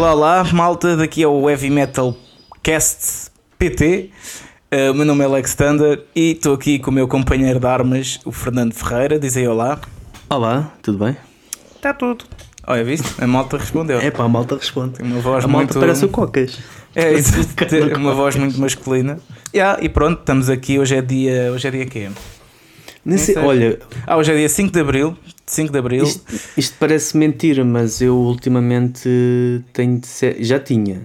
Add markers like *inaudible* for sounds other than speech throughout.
Olá, olá, malta, daqui é o Heavy Metal Cast PT. Uh, o meu nome é Alex Thunder e estou aqui com o meu companheiro de armas, o Fernando Ferreira. Diz aí olá. Olá, tudo bem? Está tudo. Olha, viste? A malta respondeu. É pá, a malta responde. Tem uma voz a muito... malta parece o Cocas. É, isso, uma voz muito masculina. Yeah, e pronto, estamos aqui. Hoje é dia. Hoje é dia quê? Nem sei. olha, Ah, hoje é dia 5 de Abril. 5 de Abril. isto, isto parece mentira, mas eu ultimamente tenho ser, já tinha,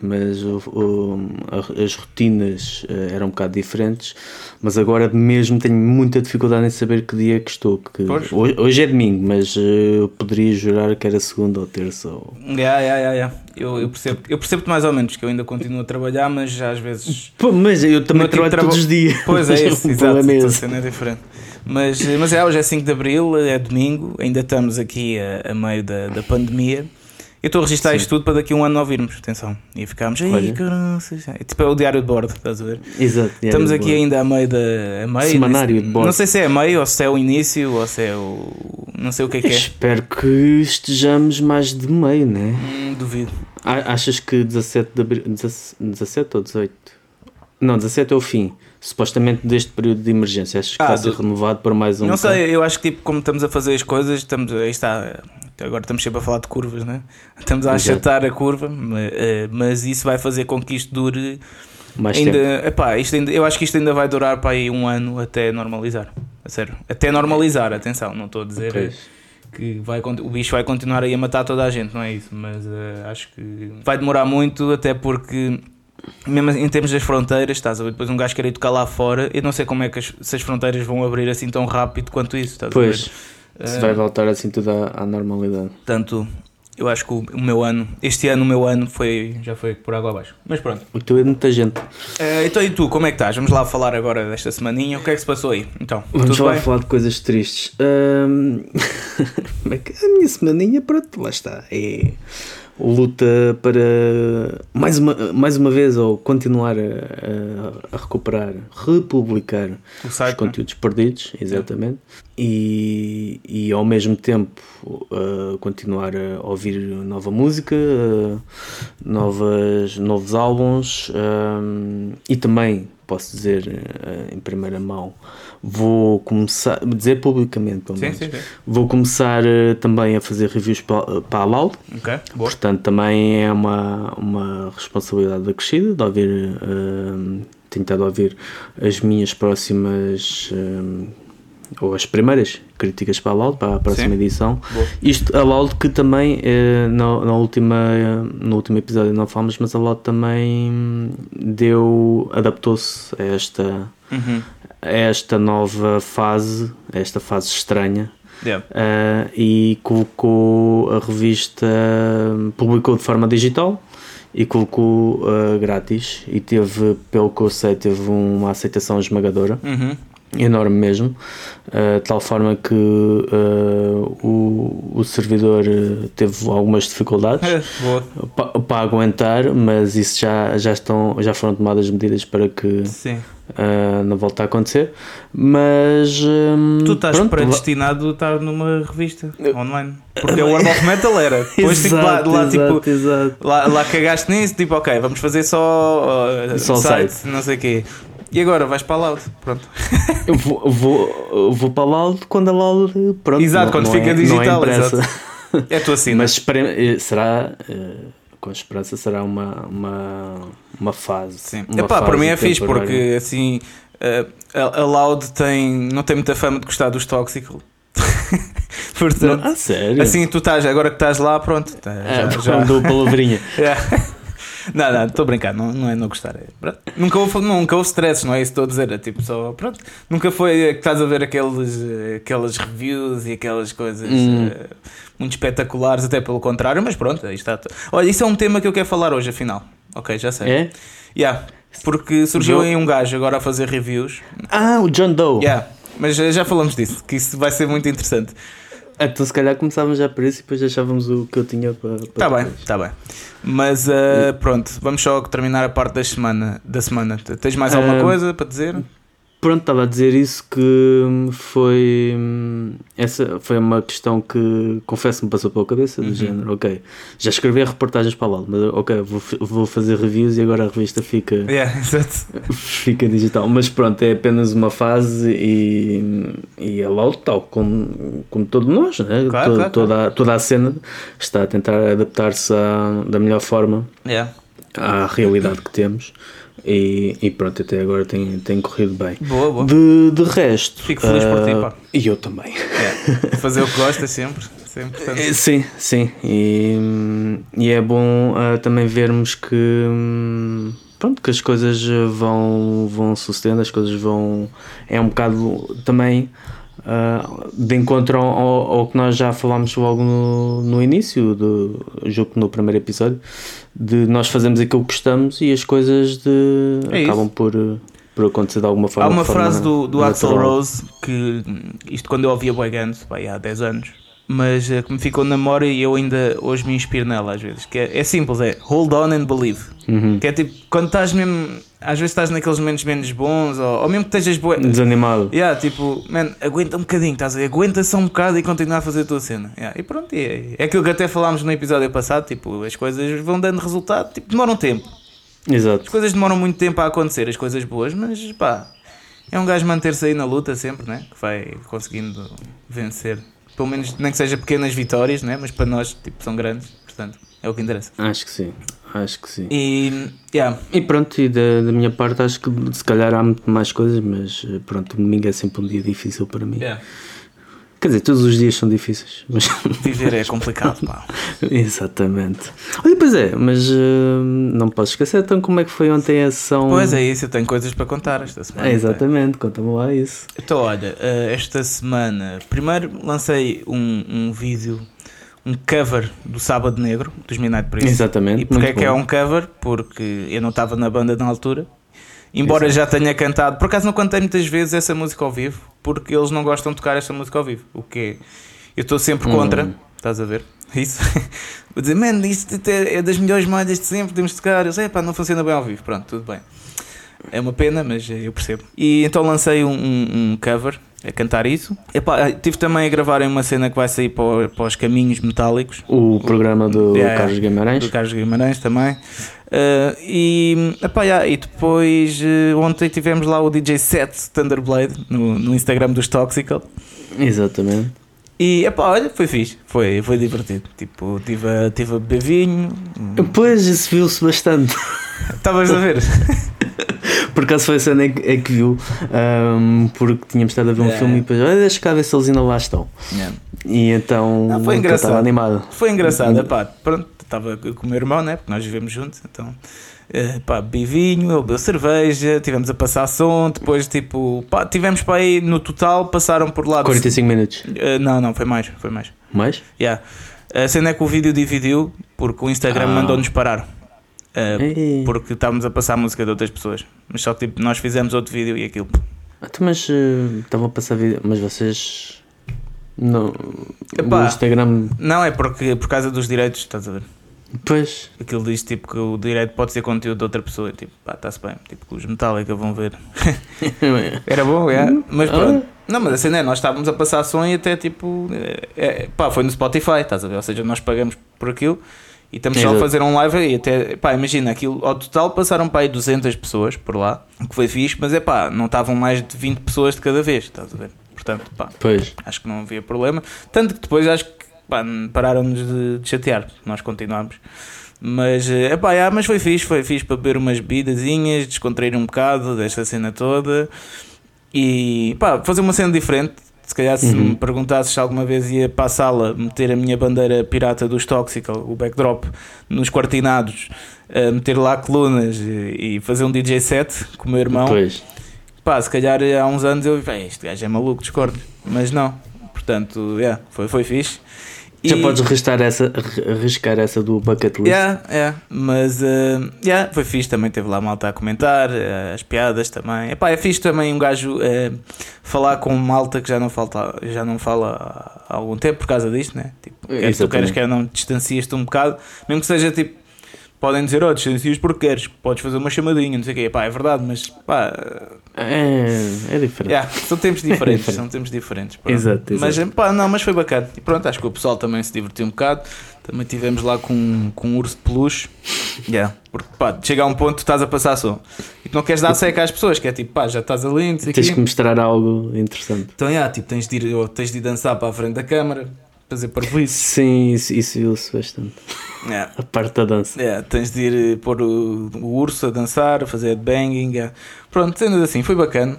mas o- o- as rotinas eh, eram um bocado diferentes, mas agora mesmo tenho muita dificuldade em saber que dia é que estou. Que hoje, hoje é domingo, mas eh, eu poderia jurar que era segunda ou terça. Ou... Yeah, yeah, yeah, yeah. Eu, eu percebo, eu percebo mais ou menos que eu ainda continuo a trabalhar, mas já às vezes. Pô, mas eu também tipo trabalho traba- todos os dias. Pois é, *laughs* esse, exato. é então, esse. cena é diferente. Mas, mas é, hoje é 5 de Abril, é domingo, ainda estamos aqui a, a meio da, da pandemia. Eu estou a registrar Sim. isto tudo para daqui a um ano não ouvirmos, atenção. E ficámos, ai é tipo é o diário de bordo, estás a ver? Exato. Estamos aqui ainda a meio da. A meio Semanário desse- de bordo. Não sei se é a meio ou se é o início ou se é o. Não sei o que é que é. Espero que estejamos mais de meio, né? Hum, duvido. Achas que 17 de abril. 17 ou 18? Não, 17 é o fim. Supostamente deste período de emergência. Achas que Ah, vai ser do- renovado por mais um Não sei, eu acho que tipo, como estamos a fazer as coisas, estamos, aí está, agora estamos sempre a falar de curvas, né? Estamos a achatar a curva, ma- eh, mas isso vai fazer com que isto dure Mais ainda, tempo. epá, isto ainda, eu acho que isto ainda vai durar para aí um ano até normalizar, a sério, até normalizar, atenção, não estou a dizer Pois. que vai, o bicho vai continuar aí a matar toda a gente, não é isso, mas eh, acho que vai demorar muito, até porque mesmo em termos das fronteiras, estás a ver, depois um gajo quer ir tocar lá fora, eu não sei como é que as, se as fronteiras vão abrir assim tão rápido quanto isso, estás a Pois, ver? se Eh, vai voltar assim tudo à, à normalidade. Portanto, eu acho que o, o meu ano, este ano o meu ano foi, já foi por água abaixo. Mas pronto. O teu é muita gente. Eh, então e tu, como é que estás? Vamos lá falar agora desta semaninha. O que é que se passou aí? Então, Vamos lá bem? falar de coisas tristes. *laughs* Como é que- a minha semaninha, pronto, lá está. É luta para mais uma, mais uma vez ou continuar a, a- recuperar, republicar os site, não é? conteúdos perdidos, exatamente, e, e ao mesmo tempo uh, continuar a ouvir nova música, uh, novas, novos álbuns um, e também posso dizer uh, em primeira mão, vou começar, dizer publicamente pelo Sim, menos, sim, sim. vou começar uh, também a fazer reviews para, para a Loud, Ok, boa. Portanto, também é uma, uma responsabilidade acrescida de ouvir, hum, tentar ouvir as minhas próximas ou as primeiras críticas para a Loud, para a próxima Sim. edição. Boa. Isto, a Loud que também eh, na, na última, no último episódio não falamos, mas a Loud também deu, adaptou-se a esta, Uhum. a esta nova fase, a esta fase estranha Yeah. Uh, e colocou a revista, publicou de forma digital e colocou uh, grátis e teve, pelo que eu sei, teve uma aceitação esmagadora, Uhum. Enorme mesmo, uh, de tal forma que uh, o, o servidor uh, teve algumas dificuldades É, para aguentar, mas isso já, já, estão, já foram tomadas medidas para que Sim. Uh, não volte a acontecer, mas um, Tu estás pronto, predestinado a estar numa revista online. Porque o *laughs* World of Metal era. *laughs* Depois tipo, lá, lá, exato, tipo, exato. lá, lá cagaste nisso, tipo, ok, vamos fazer só, uh, Só site, site. não sei o quê. E agora vais para a Loud. Pronto. Eu vou, vou, vou para a Loud quando a Loud pronto, Exato, não- quando não fica é, digital, é impressa. É a tua cena. *laughs* Mas espere- eh, será, eh, com esperança, será uma, uma, uma fase. Sim. Uma Epá, para fase mim é fixe porque assim uh, a, a Loud tem, não tem muita fama de gostar dos tóxicos. *laughs* Portanto, Não, sério? assim tu estás, agora que estás lá, pronto. tá, já, já- dou palavrinha. *laughs* Yeah. Não, não, estou a brincar, não, não é não gostar. É, nunca, houve, nunca houve stress, não é isso que estou a dizer. É tipo só, pronto. Nunca foi que estás a ver aqueles, aquelas reviews e aquelas coisas Hum. eh, muito espetaculares, até pelo contrário, mas pronto, aí está. Olha, isso é um tema que eu quero falar hoje, afinal. Ok, já sei. É? Yeah, porque surgiu aí um gajo agora a fazer reviews. Ah, o John Doe. Yeah, mas já falamos disso, que isso vai ser muito interessante. Então, se calhar começávamos já por isso e depois deixávamos o que eu tinha para. Está Tá bem, está bem. Mas eh, pronto, vamos só terminar a parte da semana. Da semana. Tens mais alguma Ah, coisa para dizer? Pronto, estava a dizer isso que foi. Essa foi uma questão que confesso me passou pela cabeça, do Uhum. género, ok, já escrevi reportagens para lá, mas ok, vou, vou fazer reviews e agora a revista fica, Yeah, *laughs* exato. fica digital. Mas pronto, é apenas uma fase e, e é logo tal como, como todos nós, né? Claro, To- claro, toda, a- toda a cena está a tentar adaptar-se da melhor forma Yeah. à realidade que temos. E, e pronto, até agora tem, tem corrido bem. Boa, boa. De, de resto. Fico feliz por ti, ah, pá. E eu também. Yeah. Fazer o que gosta sempre. Isso é Sim, sim. E, e é bom ah, também vermos que. Pronto, que as coisas vão, vão sucedendo, as coisas vão. É um bocado também ah, de encontro ao, ao que nós já falámos logo no, no início, do, julgo que no primeiro episódio, de nós fazemos aquilo que gostamos e as coisas de, É isso. acabam por, por acontecer de alguma forma. Há uma forma frase do, do Axel. Rose que hum, isto quando eu ouvia Boy Guns, há 10 anos, mas eh, que me ficou na memória e eu ainda hoje me inspiro nela às vezes. Que é, é simples, é hold on and believe. Uhum. Que é tipo, quando estás mesmo, às vezes estás naqueles momentos menos bons, ou, ou mesmo que estejas boa. Desanimado. Yeah, tipo, man, aguenta um bocadinho, estás a? Aguenta só um bocado e continua a fazer a tua cena. Yeah, e pronto, é, é aquilo que até falámos no episódio passado, tipo, as coisas vão dando resultado, tipo, demoram tempo. Exato. As coisas demoram muito tempo a acontecer, as coisas boas, mas pá, é um gajo manter-se aí na luta sempre, né? Que vai conseguindo vencer. Pelo menos, nem que seja pequenas vitórias, né? Mas para nós, tipo, são grandes, portanto, é o que interessa. Acho que sim. Acho que sim. E, yeah, E pronto, e da, da minha parte acho que se calhar há muito mais coisas, mas eh, pronto, o domingo é sempre um dia difícil para mim. yeah, Quer dizer, todos os dias são difíceis, mas viver é complicado, pá. *laughs* exatamente. Olha, pois é, mas eh, não posso esquecer então como é que foi ontem a sessão. Pois é isso, eu tenho coisas para contar esta semana. É, exatamente, conta-me lá isso. Então, olha, eh, esta semana, primeiro lancei um, um vídeo, um cover do Sábado Negro, dos Midnight Priest. Exatamente. E porque é que é um cover? Porque eu não estava na banda na altura. Embora já tenha cantado, por acaso não cantei muitas vezes essa música ao vivo, porque eles não gostam de tocar esta música ao vivo. O que é- eu estou sempre contra, Hum. estás a ver? *laughs* Isso. Vou dizer, man, isto é das melhores malhas de sempre, podemos tocar. Eu sei, pá, não funciona bem ao vivo. Pronto, tudo bem. É uma pena, mas eu percebo. E então lancei um, um- um cover a cantar isso. Epá, tive também a gravar em uma cena que vai sair para, para os caminhos metálicos O programa do Yeah, Carlos Guimarães. do Carlos Guimarães também. Uh, e, epá, yeah, e depois uh, ontem tivemos lá o DJ set Thunderblade no, no Instagram dos Toxical. Exatamente. E epá, olha, foi fixe, foi, foi divertido. Tipo, tive a, tive a beber vinho. Pois, isso viu-se bastante. Estavas a ver? *laughs* Por acaso foi a cena em que, em que viu, ahm, porque tínhamos estado a ver um Yeah. filme e depois, olha, deixa cá ver se eles ainda lá estão. E então Ah, foi engraçado. estava animado. Foi engraçado, epá, pronto, estava com o meu irmão, né? Porque nós vivemos juntos, então. eh, Pá, bebi vinho, ele bebeu cerveja, tivemos a passar som, depois tipo, pá, tivemos para aí no total, passaram por lá. 45 minutos. Eh, não, não, foi mais, foi mais. Mais? Yeah. A cena é que o vídeo dividiu porque o Instagram Ah. mandou-nos parar. Uh, porque estávamos a passar a música de outras pessoas. Mas só que tipo, nós fizemos outro vídeo e aquilo. Ah, então, mas eh, estavam a passar vídeo, mas vocês. Não. Epá. O Instagram. Não, é porque por causa dos direitos, estás a ver? Pois. Aquilo diz tipo que o direito pode ser conteúdo de outra pessoa. Tipo, pá, está-se bem. Tipo, que os Metallica vão ver. *laughs* Era bom, é. Mas pronto. Não, mas a cena é, nós estávamos a passar som e até tipo. É, é, pá, foi no Spotify, estás a ver? Ou seja, nós pagamos por aquilo e estamos só a Exato. fazer um live e até. Pá, imagina, aquilo ao total passaram para aí 200 pessoas por lá, o que foi fixe, mas é pá, não estavam mais de 20 pessoas de cada vez, estás a ver? Portanto, pá, Pois. acho que não havia problema. Tanto que depois acho que pararam-nos de, de chatear, nós continuámos. Mas, é pá, yeah, mas foi fixe, foi fixe para beber umas bebidazinhas, descontrair um bocado desta cena toda e pá, fazer uma cena diferente. Se calhar se Uhum. me perguntasses se alguma vez ia para a sala meter a minha bandeira pirata dos Toxical, o backdrop, nos quartinados, meter lá colunas e, fazer um DJ set com o meu irmão, Pois. pá, se calhar há uns anos eu "Bem, este gajo é maluco, discordo. Mas não, portanto, yeah, foi, foi fixe. Já E- podes arriscar essa, arriscar essa do bucket list. Yeah, yeah, mas uh, yeah, foi fixe também, teve lá malta a comentar, uh, as piadas também. Epá, é fixe também um gajo uh, falar com malta que já não, falta, já não fala há algum tempo por causa disto, né? Tipo, quer tu queres, quer não, distancias-te um bocado, mesmo que seja tipo podem dizer, oh, distancias porque queres, podes fazer uma chamadinha, não sei o quê. Pá, é verdade, mas pá, É, é diferente. yeah, são tempos *laughs* diferentes, diferente. são tempos diferentes. pronto. Exato, exato. Mas pá, não, mas foi bacana. E pronto, acho que o pessoal também se divertiu um bocado. Também tivemos lá com, com um urso de peluche. Yeah. Porque pá, chega a um ponto que tu estás a passar som e tu não queres dar seca às pessoas, que é tipo, pá, já estás ali, não sei Tens quê. que mostrar algo interessante. Então, yeah, tipo, tens de, ir, ou tens de ir dançar para a frente da câmara, fazer parvoíce. Sim, isso, isso viu-se bastante. Yeah. A parte da dança. Yeah, tens de ir eh, pôr o, o urso a dançar, a fazer headbanging. yeah. Pronto, sendo assim, foi bacana.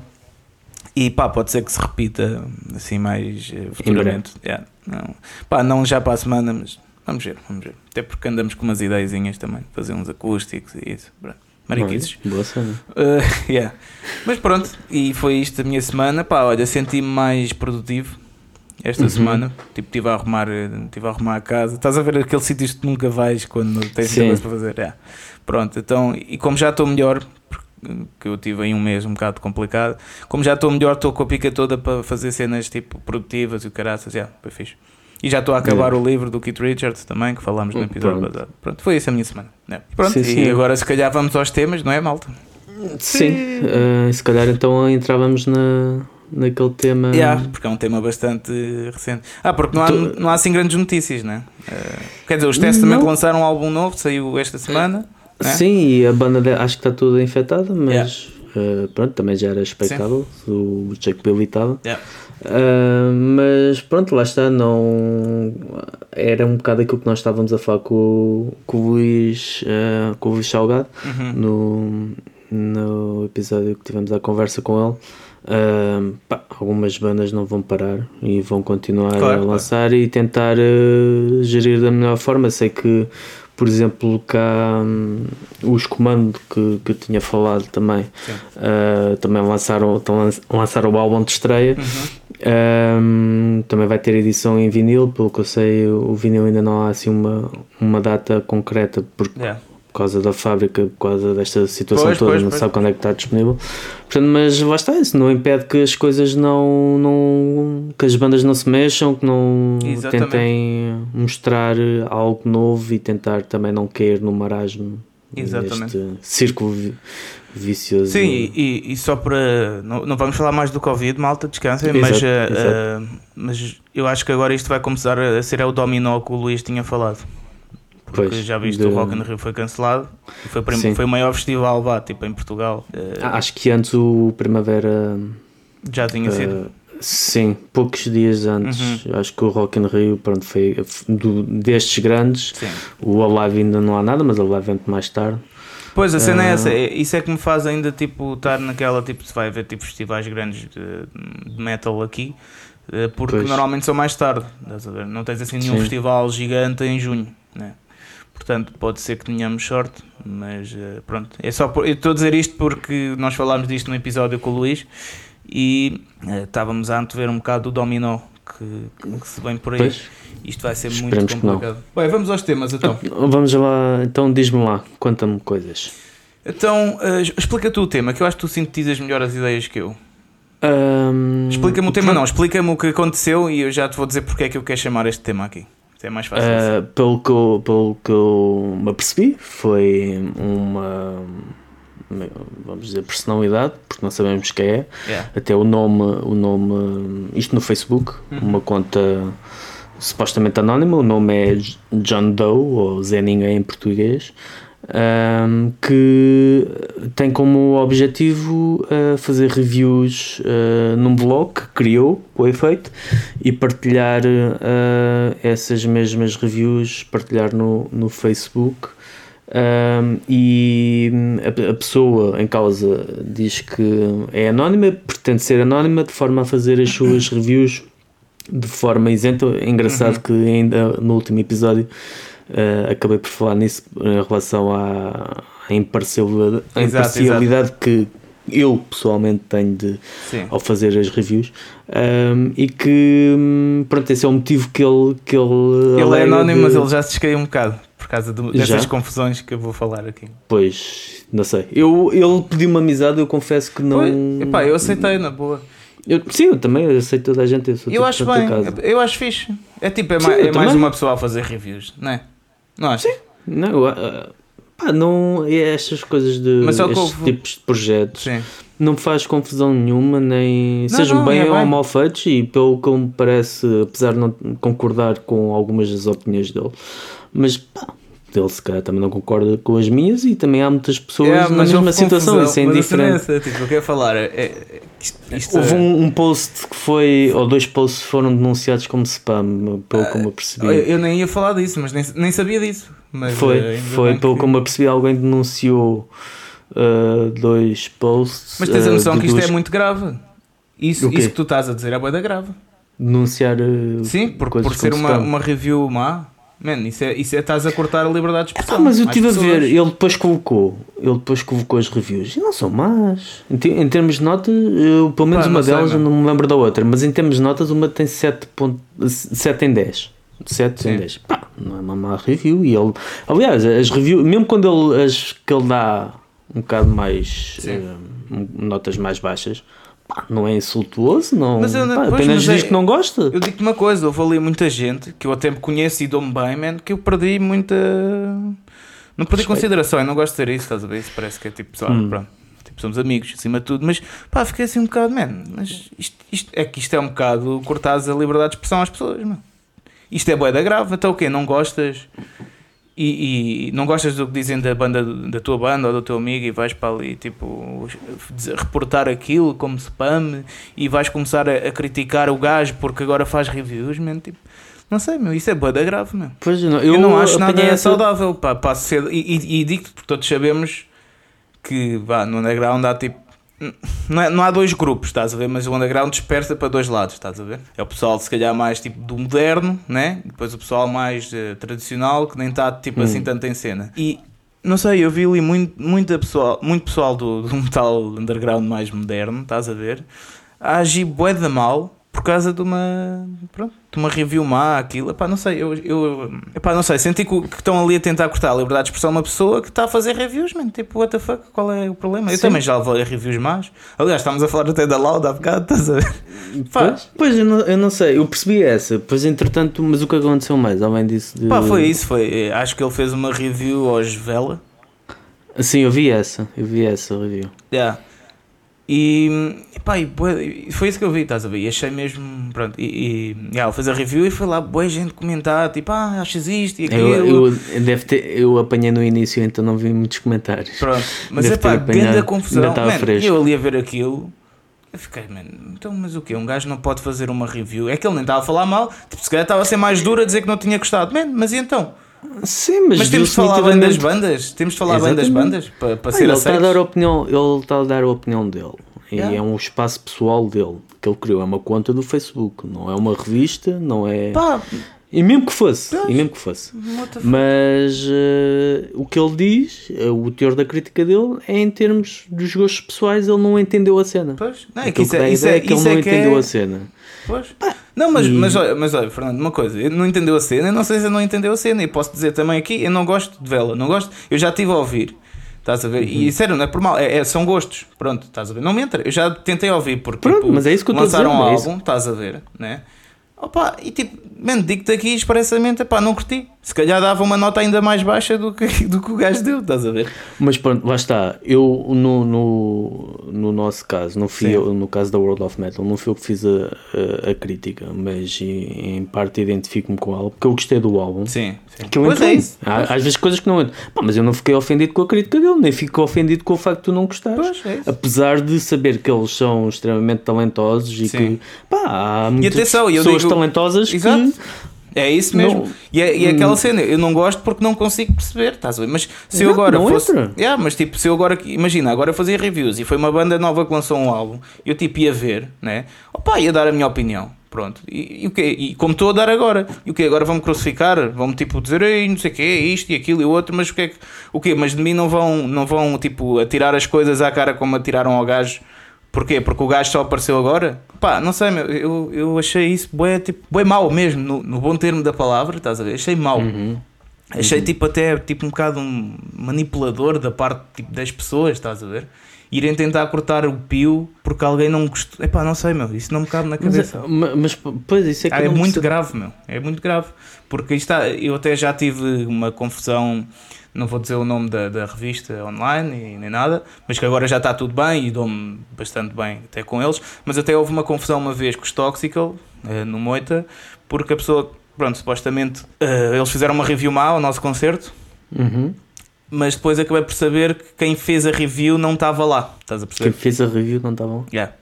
E pá, pode ser que se repita assim mais eh, futuramente. Yeah, não. Pá, não já para a semana, mas vamos ver, vamos ver. Até porque andamos com umas ideiazinhas também, fazer uns acústicos e isso. Pronto. Mariquices. Boa cena. Uh, *laughs* yeah. Mas pronto, e foi isto a minha semana. Pá, olha, senti-me mais produtivo esta Uhum. semana. Tipo, estive a arrumar, estive a arrumar a casa. Estás a ver aqueles sítios que tu nunca vais quando tens Sim. muita coisa para fazer. Yeah. Pronto, então, e como já estou melhor, porque eu tive aí um mês um bocado complicado, como já estou melhor, estou com a pica toda para fazer cenas tipo produtivas e o caraças, já, foi fixe. E já estou a acabar o livro do Keith Richards também, que falámos no episódio Pronto. passado. Pronto, foi isso a minha semana. Yeah. Pronto, Sim, e sim. agora se calhar vamos aos temas, não é, malta? Sim, eh, se calhar então entrávamos na, naquele tema. Yeah, porque é um tema bastante recente. Ah, porque não há, Tu- não há assim grandes notícias, né? Eh, quer dizer, os Testament Não. lançaram um álbum novo, saiu esta semana. né? Sim, e a banda de- acho que está toda infectada, mas eh, pronto, também já era expectável. O Jake Billy estava. Yeah. Ah, mas pronto, lá está, não era um bocado aquilo que nós estávamos a falar com, o- com o Luís, ah, com o Luís Salgado Uhum. no, no episódio que tivemos a conversa com ele. Ah, pá, algumas bandas não vão parar e vão continuar Claro, a claro. lançar e tentar ah, gerir da melhor forma. Sei que, por exemplo, cá hum, os comandos que, que eu tinha falado também ah, também lançaram, lançaram o álbum de estreia. Um, também vai ter edição em vinil, pelo que eu sei, o vinil ainda não há assim uma, uma data concreta por, Yeah. Por causa da fábrica, por causa desta situação Pois, toda, pois, não pois. sabe quando é que está disponível. Portanto, mas lá está, isso não impede que as coisas não, não que as bandas não se mexam, que não Exatamente. tentem mostrar algo novo e tentar também não cair no marasmo Exatamente. neste círculo vi- vicioso. Sim, e, e- só para. Não, não vamos falar mais do Covid, malta, descansem, Exato, mas, eh, exato. eh, mas eu acho que agora isto vai começar a ser é o dominó que o Luís tinha falado. Porque Pois, já viste, de- o Rock in Rio foi cancelado. Foi, o prim- foi o maior festival vá, tipo, em Portugal. Eh, Ah, Acho que antes o Primavera já tinha sido. Uh, sim, poucos dias antes, Uhum. acho que o Rock in Rio pronto, foi do- destes grandes. Sim. O Alive ainda não há nada, mas o Alive entra mais tarde. Pois, a cena é Ah. essa, é- isso é que me faz ainda tipo estar naquela tipo, se vai haver tipo festivais grandes de, de metal aqui, eh, porque Pois. normalmente são mais tarde, estás a ver? Não tens assim nenhum Sim. festival gigante em junho, né? Portanto, pode ser que tenhamos sorte, mas eh, pronto. É só por- eu estou a dizer isto porque nós falámos disto no episódio com o Luís e eh, estávamos a antever um bocado do dominó que, que se vem por aí. Pois. Isto vai ser Esperemos muito que complicado. Bem, vamos aos temas então. Vamos lá, então diz-me lá, conta-me coisas. Então, eh, explica tu o tema, que eu acho que tu sintetizas melhor as ideias que eu. Ahm, Explica-me o tema, não, explica-me o que aconteceu e eu já te vou dizer porque é que eu quero chamar este tema aqui. Isso é mais fácil. ah, pelo, que eu, pelo que eu me apercebi, foi uma, vamos dizer, personalidade, porque não sabemos quem é. Yeah. até o nome, o nome, isto no Facebook, uma conta supostamente anónima, o nome é John Doe, ou Zé Ninguém em português, ahm, que tem como objetivo ah, fazer reviews ah, num blog que criou, com efeito, e partilhar ah, essas mesmas reviews, partilhar no, no Facebook. Um, e a, a pessoa em causa diz que é anónima, pretende ser anónima de forma a fazer as suas reviews de forma isenta. É engraçado que ainda no último episódio uh, acabei por falar nisso em relação à, à imparcialidade, à imparcialidade que eu pessoalmente tenho de, Sim. ao fazer as reviews um, e que hum, pronto, esse é o motivo que ele que ele, Ele é anónimo, de- mas ele já se descaiu um bocado por causa do- dessas Já? confusões que eu vou falar aqui. Pois, não sei. Eu, ele pediu-me amizade, eu confesso que não. Pois, epá, eu aceitei na boa. Eu- sim, eu também eu aceito toda a gente. Eu, Eu tipo acho bem, eu acho fixe. É tipo, é, Sim, mais, eu é mais uma pessoa a fazer reviews, não é? Não acho? Não, eu, ah, Pá, não. É estas coisas de. Mas estes houve- tipos de projetos. Sim. Não faz confusão nenhuma, nem. Não, sejam não, bem é ou bem. mal feitos, e pelo que me parece, apesar de não concordar com algumas das opiniões dele, mas pá, ele se calhar também não concorda com as minhas, e também há muitas pessoas É, na mesma situação, confusão, isso é a indiferente. cena é tipo, eu quero falar. É, é, isto, isto Houve é- um, um post que foi, ou dois posts foram denunciados como spam, pelo que eu percebi. eu, eu nem ia falar disso, mas nem, nem sabia disso. Mas, Foi, eh, foi, pelo que- que eu me apercebi, alguém denunciou uh, dois posts. Mas tens a uh, noção de que isto duas- é muito grave. Isso, isso que tu estás a dizer é boa grave. Denunciar. uh, Sim, por, por ser como uma, spam. uma review má. Man, isso é, isso é estás a cortar a liberdade de expressão. Ah, mas eu estive a ver, ele depois colocou, ele depois colocou as reviews e não são más. Em, te- em termos de notas, eu, pelo menos Pá, uma não sei, delas, eu meu. não me lembro da outra, mas em termos de notas, uma tem 7, ponto, 7 em 10. 7 em Sim. 10. Pá, não é uma má review. E ele, aliás, as reviews, mesmo quando ele, as que ele dá um bocado mais eh, notas mais baixas, pá, não é insultuoso, não, Mas eu pá, pois, apenas mas diz é- que não gosta. Eu digo-te uma coisa, houve ali muita gente que eu até me conheço e dou-me bem, man, que eu perdi muita. Não perdi Respeito. consideração, eu não gosto de ser isso, estás a ver? Isso parece que é tipo, só, Hum. pronto. Tipo, somos amigos, acima de tudo, mas pá, fiquei assim um bocado, man, mas isto, isto- é que isto é um bocado cortares a liberdade de expressão às pessoas, mano. Isto é bué da grave, então o quê? Não gostas e, e não gostas do que dizem da banda da tua banda ou do teu amigo e vais para ali tipo reportar aquilo como spam e vais começar a, a criticar o gajo porque agora faz reviews, man, tipo, não sei, meu, isso é bué da grave, meu. Pois, eu não, Eu, não acho nada essa- saudável a sociedade. E, e, e digo-te porque todos sabemos que vá, no underground há tipo. Não, é- não há dois grupos, estás a ver? Mas o underground dispersa para dois lados, estás a ver? É o pessoal, se calhar, mais tipo do moderno, né? E depois o pessoal mais eh, tradicional, que nem está tipo assim tanto em cena. E não sei, eu vi ali muito, muita pessoal, muito pessoal do, do metal underground mais moderno, estás a ver? A agir bué da mal por causa de uma. Pronto, uma review má, aquilo. Epá, não sei, eu. eu epá, não sei, senti que, que estão ali a tentar cortar a liberdade de expressão uma pessoa que está a fazer reviews, mano. Tipo, what the fuck, qual é o problema? Eu Sim. também já levei reviews más. Aliás, estávamos a falar até da Loud há bocado, estás a ver? Pá, Pois, pois, eu, não, eu não sei, eu percebi essa, depois entretanto, mas o que aconteceu mais, além disso? De... pá, foi isso, foi. Acho que ele fez uma review aos Vela. Sim, eu vi essa, eu vi essa review. Yeah. E, e pá, e foi isso que eu vi, estás a ver? E achei mesmo, pronto, e, e yeah, a review e foi lá boa gente comentar, tipo, ah, achas isto e aquilo. Eu, eu, deve ter, eu apanhei no início, então não vi muitos comentários. Pronto, mas Deve é pá, ter apanhado. grande confusão. Ainda estava Man, eu ali a ver aquilo, eu fiquei, mano, então, mas o quê? Um gajo não pode fazer uma review? É que ele nem estava a falar mal, tipo, se calhar estava a ser mais duro a dizer que não tinha gostado. Man, mas e então? Sim, mas, Mas, temos de falar bem das bandas? Temos de falar bem das Exatamente. bandas para, para Ah, ser ele está a dar a opinião, ele está a dar a opinião dele. E Yeah. é um espaço pessoal dele que ele criou, é uma conta do Facebook, não é uma revista, não é. Pá, E mesmo que fosse, Pois. e mesmo que fosse. Mas eh, o que ele diz, eh, o teor da crítica dele, é em termos dos gostos pessoais, ele não entendeu a cena. Pois, não, é que isso que é, isso é, é que ele não é entendeu é- a cena. Pois. Não, mas, E- mas, olha, mas olha, Fernando, uma coisa, ele não entendeu a cena, eu não sei se ele não entendeu a cena, e posso dizer também aqui, eu não gosto de vela, não gosto, eu já estive a ouvir, estás a ver? Uhum. E sério, não é por mal, é, é- são gostos, pronto, estás a ver? Não me entra, eu já tentei ouvir, porque Pronto, tipo, mas é isso que eu lançaram dizer, um é álbum, estás a ver, né? Opa, e tipo, man, digo-te aqui expressamente, pá, não curti. Se calhar dava uma nota ainda mais baixa do que, *laughs* do que o gajo deu, estás a ver? Mas pronto, lá está. Eu, no, no, no nosso caso, não fui eu, no caso da World of Metal, não fui eu que fiz a, a, a crítica, mas em, em parte identifico-me com ela, porque eu gostei do álbum. Sim, sim. Que eu Pois é isso. Há, às vezes coisas que não entro. Pá, mas eu não fiquei ofendido com a crítica dele, nem fico ofendido com o facto de tu não gostares. Pois, é. Apesar de saber que eles são extremamente talentosos e Sim. que pá, há muitas atenção, eu pessoas digo- talentosas Exato. que É isso mesmo. Não- Hum. e, é, e é aquela cena, eu não gosto porque não consigo perceber, estás a ver? Mas se eu agora fosse. entra. Yeah, mas tipo, se eu agora. Imagina, agora eu fazia reviews e foi uma banda nova que lançou um álbum, eu tipo ia ver, né? Opa, ia dar a minha opinião. Pronto. E, e o quê? E como estou a dar agora. E o quê? Agora vão-me crucificar? Vão-me tipo dizer, ei, não sei o quê, isto e aquilo e o outro, mas o que é que. O quê? Mas de mim não vão, não vão tipo atirar as coisas à cara como atiraram ao gajo. Porquê? Porque o gajo só apareceu agora? Pá, não sei, meu, eu, eu achei isso bué, tipo, bué mau mesmo, no, no bom termo da palavra, estás a ver? Achei mau. Achei tipo até tipo um bocado um manipulador da parte tipo, das pessoas, estás a ver? Irem tentar cortar o pio porque alguém não gostou. Epá, não sei, meu, isso não me cabe na cabeça. Mas, mas pois, isso é que Ah, é muito grave, meu. É muito grave. Porque está, eu até já tive uma confusão, não vou dizer o nome da, da revista online e nem nada, mas que agora já está tudo bem e dou-me bastante bem até com eles. Mas até houve uma confusão uma vez com os Toxical, eh, no Moita, porque a pessoa, pronto, supostamente eh, eles fizeram uma review má ao nosso concerto. Uhum. Mas depois acabei por saber que quem fez a review não estava lá. Estás a Quem perceber? fez a review não está bom. Yeah.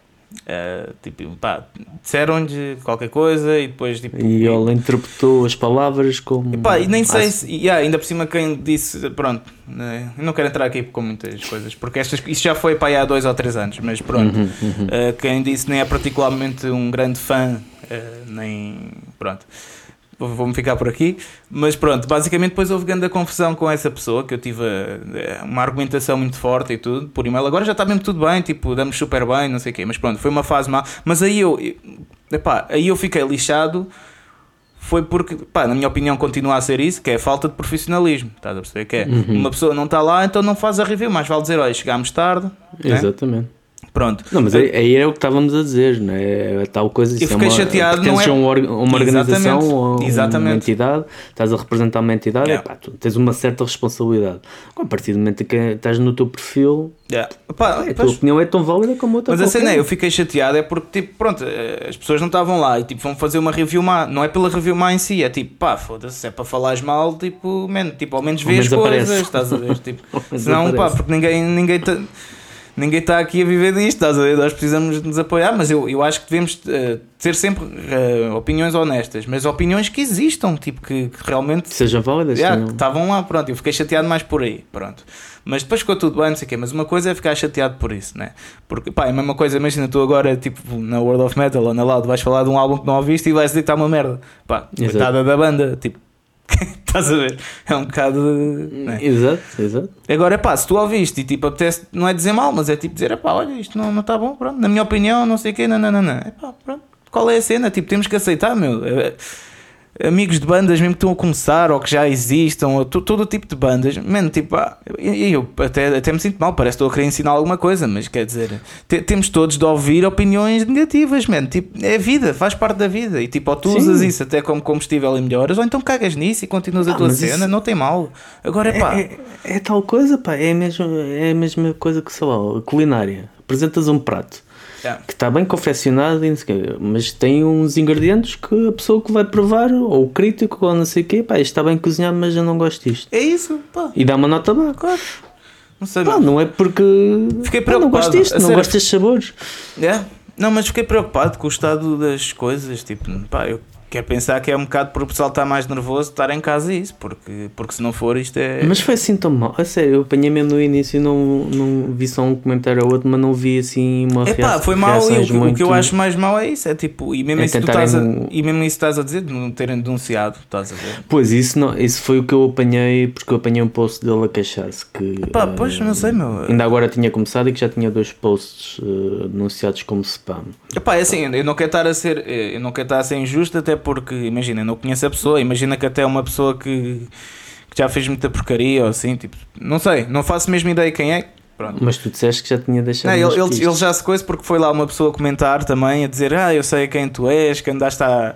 Eh, tipo, pá, disseram-lhe qualquer coisa e depois tipo, E ele interpretou as palavras como. E pá, e nem sei Ah, se. Yeah, ainda por cima quem disse. Pronto, né, não quero entrar aqui com muitas coisas, porque estas, isso já foi para aí há dois ou três anos, mas pronto. Uhum, uhum. Uh, quem disse nem é particularmente um grande fã, uh, nem. Pronto. Vou- Vou-me ficar por aqui, mas pronto, basicamente depois houve grande confusão com essa pessoa que eu tive uh, uma argumentação muito forte e tudo por e-mail. Agora já está mesmo tudo bem, tipo, damos super bem, não sei o quê, mas pronto, foi uma fase má. Mas aí eu, epá, aí eu fiquei lixado foi porque, pá, na minha opinião, continua a ser isso, que é a falta de profissionalismo. Estás a perceber? Que é Uhum. uma pessoa não está lá, então não faz a review, mas vale dizer, olha, chegámos tarde, né? Exatamente. pronto. Não, mas aí, aí é o que estávamos a dizer, não é? É tal coisa. isso é fiquei uma, chateado, não é- um uma organização Exatamente. ou a uma Exatamente. entidade, estás a representar uma entidade, Yeah. epá, tu tens uma certa responsabilidade. A partir do momento que estás no teu perfil, Yeah. Pá, a tua opinião é tão válida como outra. mas a cena é, eu fiquei chateado, é porque, tipo, pronto, eh, as pessoas não estavam lá e, tipo, vão fazer uma review má. Não é pela review má em si, é tipo, pá, foda-se, se é para falares mal, tipo, man, tipo ao menos Ao vê as menos coisas, aparece. estás a ver? Tipo, *laughs* senão, pá, aparece. porque ninguém, ninguém Ninguém está aqui a viver disto, estás a ver? Nós precisamos de nos apoiar, mas eu, eu acho que devemos eh, ter sempre eh, opiniões honestas, mas opiniões que existam, tipo, que, que realmente sejam válidas. Yeah, que estavam lá, pronto, eu fiquei chateado mais por aí, pronto. Mas depois ficou tudo bem, não sei o quê, mas uma coisa é ficar chateado por isso, né? Porque, pá, é a mesma coisa, imagina tu agora, tipo, na World of Metal ou na Loud, vais falar de um álbum que não ouviste e vais dizer que está uma merda. Pá, coitada da banda, tipo, *laughs* estás a ver? É um bocado. né? Exato, exato. Agora, pá, se tu ouviste e tipo, apetece, não é dizer mal, mas é tipo dizer, pá, olha, isto não está bom, pronto, na minha opinião, não sei o quê, não, não, não, não. É pá, pronto, qual é a cena? Tipo, temos que aceitar, meu. É- Amigos de bandas mesmo que estão a começar ou que já existam, ou to- todo o tipo de bandas, mano, tipo, ah, eu até, até me sinto mal, parece que estou a querer ensinar alguma coisa, mas quer dizer, te- temos todos de ouvir opiniões negativas, mano, tipo, é a vida, faz parte da vida, e tipo, ou tu Sim. usas isso até como combustível e melhoras, ou então cagas nisso e continuas a Ah, tua mas cena, isso- não tem mal. Agora é pá. É, é, é tal coisa, pá, é a, mesma, é a mesma coisa que, sei lá, a culinária. Apresentas um prato Yeah. que está bem confeccionado, mas tem uns ingredientes que a pessoa que vai provar, ou o crítico, ou não sei o quê, pá, isto está bem cozinhado, mas eu não gosto disto. É isso, pá. E dá uma nota baixa. Claro. Não sei, Pá, não é porque. Fiquei pá, não preocupado, gosto disto, não gosto destes sabores. É? Não, mas fiquei preocupado com o estado das coisas. Tipo, pá, eu quero pensar que é um bocado por o pessoal estar mais nervoso estar em casa isso, porque, porque se não for isto é. Mas foi assim tão mal. A sério, eu apanhei mesmo no início e não, não vi só um comentário ou outro, mas não vi assim uma É pá, reação- foi mal e o, que- o muito- que eu acho mais mal é isso, é tipo, e mesmo, É isso, tentarem- estás a, e mesmo isso estás a dizer, de não terem denunciado, estás a ver? Pois, isso, não, isso foi o que eu apanhei, porque eu apanhei um post dele a queixar-se que. Pá, eh, pois, não sei, meu. Ainda agora tinha começado e que já tinha dois posts eh, denunciados como spam. Epá, é assim, eu não quero estar a ser, eh, eu não quero estar a ser injusto, até porque, imagina, não conheço a pessoa, imagina que até é uma pessoa que, que já fez muita porcaria ou assim, tipo, não sei, não faço mesmo ideia quem é. Pronto. Mas tu disseste que já tinha deixado. Não, ele, ele, ele já se coisa porque foi lá uma pessoa comentar também a dizer Ah, eu sei quem tu és, que andaste há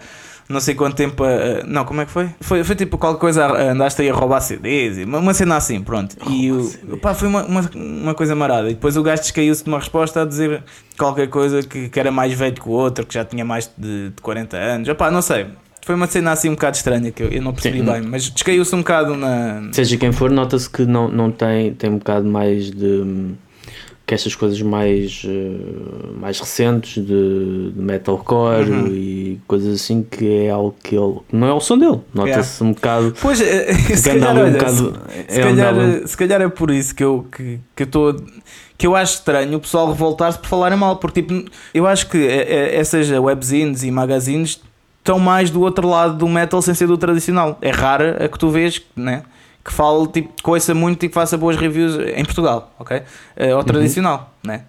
não sei quanto tempo a. Não, como é que foi? Foi, foi tipo qualquer coisa, andaste aí a roubar CDs, e uma, uma cena assim, pronto. E o, pá, foi uma, uma, uma coisa marada. E depois o gajo descaiu-se de uma resposta a dizer qualquer coisa que, que era mais velho que o outro, que já tinha mais de, de 40 anos. Epá, não sei. Foi uma cena assim um bocado estranha que eu, eu não percebi Sim. bem, mas descaiu-se um bocado na. Seja quem for, nota-se que não, não tem, tem um bocado mais de. Que estas coisas mais, eh, mais recentes de, de metalcore Uhum. e coisas assim que é algo que ele. não é o som dele, nota-se um bocado. Pois, eh, *laughs* se calhar, um bocado. se, é, calhar, andava- se calhar é por isso que eu que, que eu estou que eu acho estranho o pessoal revoltar-se por falarem mal, porque tipo, eu acho que eh, eh, essas webzines e magazines estão mais do outro lado do metal sem ser do tradicional. É rara a que tu vês, né? Que fale, tipo, ouça muito e que faça boas reviews em Portugal, ok? Ao tradicional, né?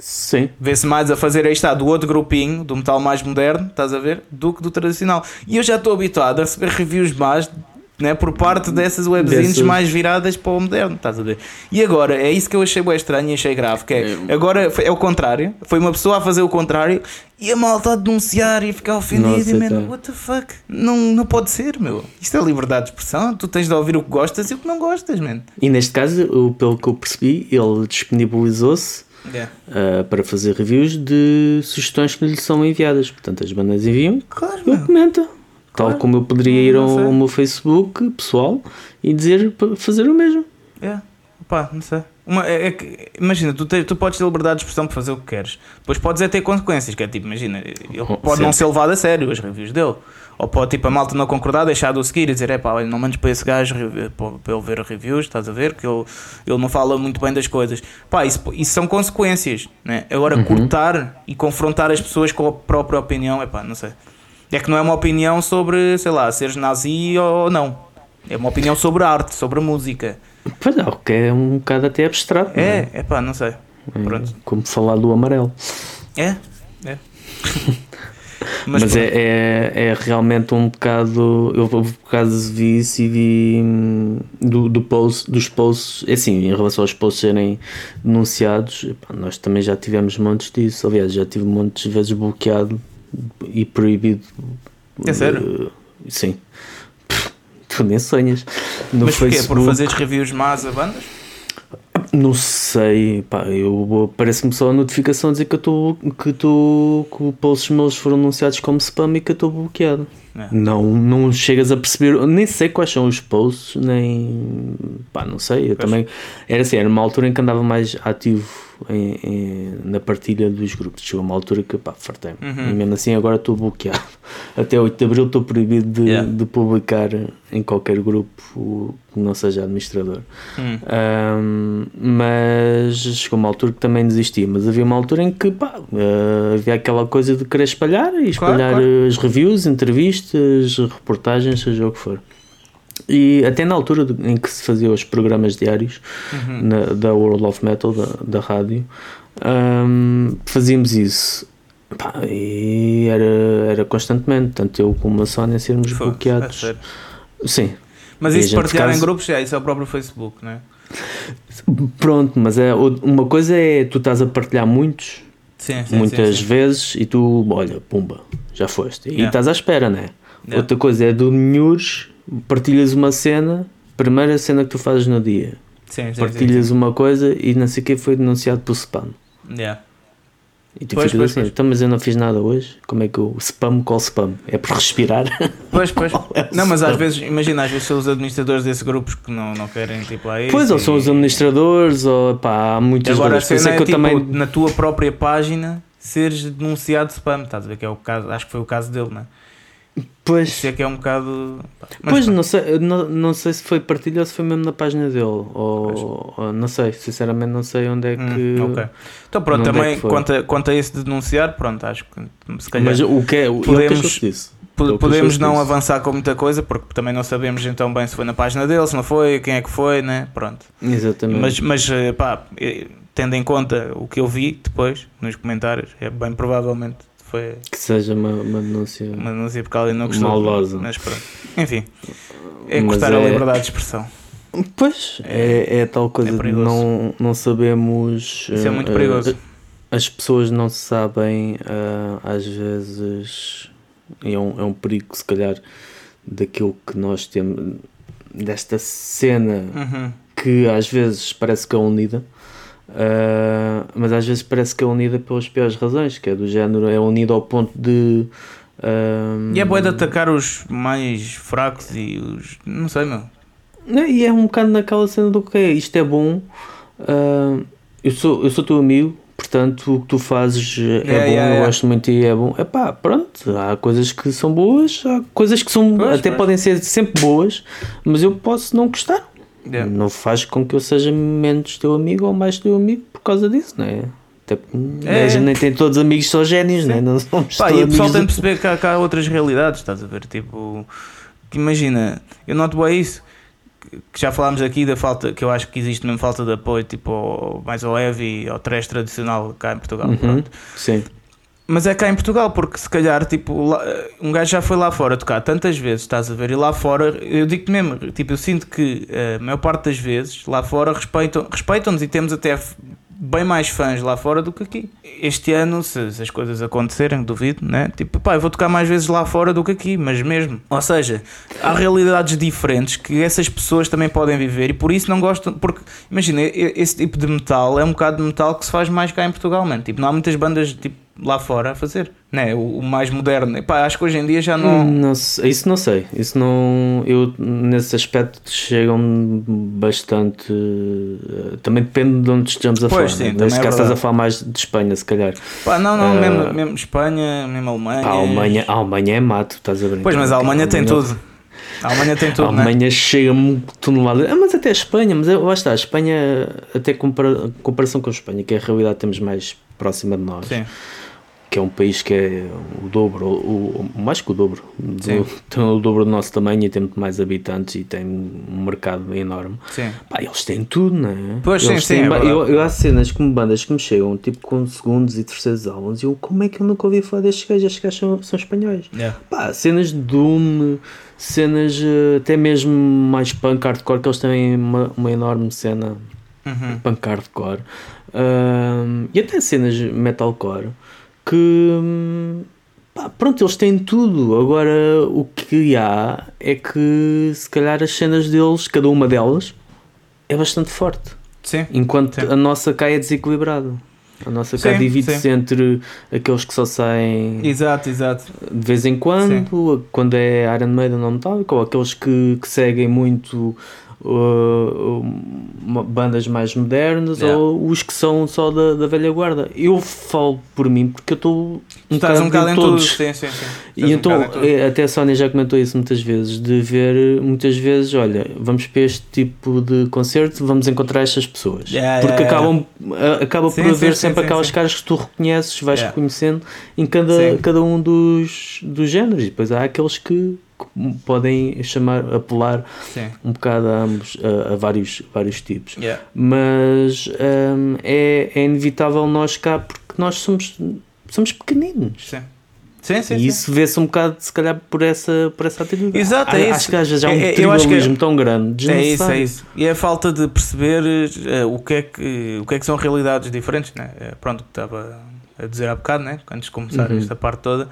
Sim. Vê-se mais a fazer aí está do outro grupinho, do metal mais moderno, estás a ver? Do que do tradicional. E eu já estou habituado a receber reviews más né, por parte dessas webzines mais viradas para o moderno, estás a ver? E agora, é isso que eu achei bem estranho e achei grave, que é, agora foi- é o contrário, foi uma pessoa a fazer o contrário e a malta a denunciar e a ficar ofendida e, man, what the fuck? Não, não pode ser, meu. Isto é liberdade de expressão, tu tens de ouvir o que gostas e o que não gostas, man. E neste caso, pelo que eu percebi, ele disponibilizou-se ah, para fazer reviews de sugestões que lhe são enviadas. Portanto, as bandas enviam, Claro, ele comenta. Tal Claro. como eu poderia ir Não ao, ao meu Facebook pessoal e dizer para fazer o mesmo. É, pá, não sei. Uma, é, é imagina, tu, tens, tu podes ter liberdade de expressão para fazer o que queres. Depois podes é ter consequências, que é tipo, imagina, ele Oh, pode não ser levado a sério as reviews dele. Ou pode, tipo, a malta não concordar, deixar de o seguir e dizer, é pá, olha, não mandes para esse gajo para ele ver reviews, estás a ver? Que ele, ele não fala muito bem das coisas. Pá, isso, isso são consequências, né? Agora, Uhum. cortar e confrontar as pessoas com a própria opinião, é pá, não sei. É que não é uma opinião sobre, sei lá, seres nazi ou não. É uma opinião sobre arte, sobre música. Pois é, o que é um bocado até abstrato. não É, é pá, não sei. Pronto. Como falar do amarelo. É, é. *laughs* Mas, pronto. é, é, é realmente um bocado. Eu por acaso vi isso e vi hum, do, do post, dos posts. É assim, em relação aos posts serem denunciados, nós também já tivemos montes disso. Aliás, já tive montes de vezes bloqueado e proibido. É sério? eh, sim. Tu nem sonhas. No Mas porquê? Por Facebook, fazer reviews más a bandas? Não sei, pá, eu parece-me só a notificação dizer que eu estou que, tô, que os posts meus foram anunciados como spam e que eu estou bloqueado. É. Não, não chegas a perceber, nem sei quais são os posts, nem pá, não sei. Eu Pois. também era assim, era uma altura em que andava mais ativo em- em- na partilha dos grupos. Chegou uma altura que pá, fartei-me. Uhum. E mesmo assim agora estou bloqueado. *laughs* Até 8 de Abril estou proibido de, Yeah. de publicar em qualquer grupo que não seja administrador. Hum. Ahm, mas chegou uma altura que também desisti. Mas havia uma altura em que pá, ah, havia aquela coisa de querer espalhar e espalhar claro. as reviews, entrevistas, reportagens, seja o que for. E até na altura de- em que se fazia os programas diários Uhum. na- da World of Metal, da, da rádio, ahm, fazíamos isso. Pá, e era, era constantemente, tanto eu como a Sónia sermos bloqueados. é. Sim, Mas E isso partilhar caso- em grupos, é, isso é o próprio Facebook, não é? Pronto, mas é, uma coisa é tu estás a partilhar muitos, Sim, sim. muitas sim, vezes, e tu, olha, pumba, já foste. E Yeah. estás à espera, né? Yeah. Outra coisa é do Nhures, partilhas uma cena, primeira cena que tu fazes no dia, Sim, sim, sim, partilhas uma coisa e não sei o que foi denunciado por spam. sim. Yeah. E tu Pois, ficas assim, pois. então, mas eu não fiz nada hoje, como é que eu spam qual spam? É por respirar? *laughs* Pois, pois. é Não, mas às vezes, imagina, às vezes são os administradores desses grupos que não, não querem tipo lá isso. pois, ou são os administradores, ou pá, há muitas agora coisas. Cena é é, que eu tipo, também na tua própria página seres denunciado de spam, estás a ver que é o caso, acho que foi o caso dele, não é? Pois, Isso é que é um bocado. mas pois não, sei, não, não sei se foi partilha ou se foi mesmo na página dele. Ou, ou não sei, sinceramente não sei onde é que. Hum, ok. Então pronto, é também foi? quanto a, quanto a esse de denunciar, pronto, acho que se calhar Mas o que é? o- Podemos- po- podemos não disso. avançar com muita coisa, porque também não sabemos então bem se foi na página dele, se não foi, quem é que foi, né? Pronto. Exatamente. Mas, mas eh, pá, eh, tendo em conta o que eu vi depois nos comentários, é bem provavelmente foi que seja uma, uma denúncia. uma denúncia porque alguém não gostou. Maldosa. Mas pronto. Enfim, é Mas cortar a é- liberdade de expressão. Pois, é, é tal coisa é de não, não sabemos. Isso é eh, muito eh, perigoso. as pessoas não sabem, ah, às vezes, é um, é um perigo, se calhar, daquilo que nós temos, desta cena Uhum. que às vezes parece que é unida, ah, mas às vezes parece que é unida pelas piores razões, que é do género, é unida ao ponto de. ah, E é boa de atacar os mais fracos e os. Não sei, meu. Não, E é um bocado naquela cena do que é, isto é bom, ah, eu, sou, eu sou teu amigo, portanto o que tu fazes é Yeah, bom, eu gosto muito e é bom. Epá, pronto, há coisas que são boas, há coisas que são Pois, até pois. podem ser sempre boas, mas eu posso não gostar. Yeah. Não faz com que eu seja menos teu amigo ou mais teu amigo por causa disso, não é? Até É. a gente nem tem todos amigos só génios, não é? Não somos Pá, todos e o pessoal amigos tem de perceber que há, que há outras realidades, estás a ver? Tipo, imagina, eu noto bem isso, que- já falámos aqui da falta, que eu acho que existe mesmo falta de apoio, tipo, ao- mais ao heavy, ao trash tradicional cá em Portugal. Uhum. Sim. Mas é cá em Portugal, porque se calhar, tipo, lá- um gajo já foi lá fora tocar tantas vezes, estás a ver? E lá fora, eu digo-te mesmo, tipo, eu sinto que eh, a maior parte das vezes lá fora respeitam- respeitam-nos e temos até bem mais fãs lá fora do que aqui. Este ano, se, se as coisas acontecerem, duvido, né? Tipo, pá, eu vou tocar mais vezes lá fora do que aqui, mas mesmo. Ou seja, há realidades diferentes que essas pessoas também podem viver e por isso não gostam. Porque, imagina, esse tipo de metal é um bocado de metal que se faz mais cá em Portugal, mano. Tipo, não há muitas bandas tipo, lá fora a fazer, né? O, o mais moderno. E, pá, acho que hoje em dia já não. Não sei- isso não sei. Isso não. Eu, nesse aspecto, chegam bastante. eh, Também depende de onde estejamos a Pois, falar. sim, né? Se é calhar estás a falar mais de Espanha, se calhar. Pá, não, não, Ah, mesmo, mesmo Espanha, mesmo Alemanha. A Alemanha, a Alemanha é mato, estás a brincar. Pois, mas a Alemanha tem tudo. A Alemanha tem A tudo, né? Alemanha chega-me tonelada. Ah, mas até a Espanha, mas lá está, a Espanha, até compara, comparação com a Espanha, que é a realidade que temos mais próxima de nós, Sim, que é um país que é o dobro, o, o- mais que o dobro, do- Sim. tem o dobro do nosso tamanho e tem muito mais habitantes e tem um mercado enorme. sim. Pá, eles têm tudo, não é? Pois, sim, Eles sim, têm é ba- verdade. eu, eu há cenas como bandas que me chegam, tipo com segundos e terceiros álbuns, e eu, como é que eu nunca ouvi falar destes gajos? Estes gajos são, são espanhóis. Yeah. Pá, cenas de Doom, cenas eh, até mesmo mais punk hardcore, que eles têm uma, uma enorme cena Uhum. punk hardcore. E até cenas metalcore que pá, pronto, eles têm tudo. Agora o que há é que se calhar as cenas deles, cada uma delas, é bastante forte. Sim. Enquanto Sim. a nossa cá é desequilibrada. A nossa cá Sim, divide-se sim. entre aqueles que só saem Exato, exato. de vez em quando, quando é Iron Maiden ou Metallica, ou aqueles que, que seguem muito uh, uma- bandas mais modernas, Yeah. ou os que são só da, da velha guarda. Eu falo por mim porque eu estou um Estás um bocado em todos. tudo. Sim, sim, sim. E um então, bocado eh, até a Sónia já comentou isso muitas vezes, de ver muitas vezes, olha, vamos para este tipo de concerto, vamos encontrar estas pessoas. Yeah, Porque yeah, acabam, a- acaba Sim, por sim, haver sim, sempre aquelas caras que tu reconheces, vais reconhecendo em cada, cada um dos, dos géneros. E depois há aqueles que, que podem chamar, apelar Sim. um bocado a ambos, a, a vários, vários tipos. Yeah. Mas hum, é, é inevitável nós cá, porque nós somos, somos pequeninos. Sim. Sim, sim, E isso vê-se um bocado, se calhar, por essa, por essa atitude. Exato, é Acho isso. que às vezes há um É- é- tribalismo tão grande, É isso, é isso. E é a falta de perceber eh, o, que é que, o que é que são realidades diferentes, né? É, pronto, o que estava a dizer há bocado, né? antes de começar Uhum. esta parte toda,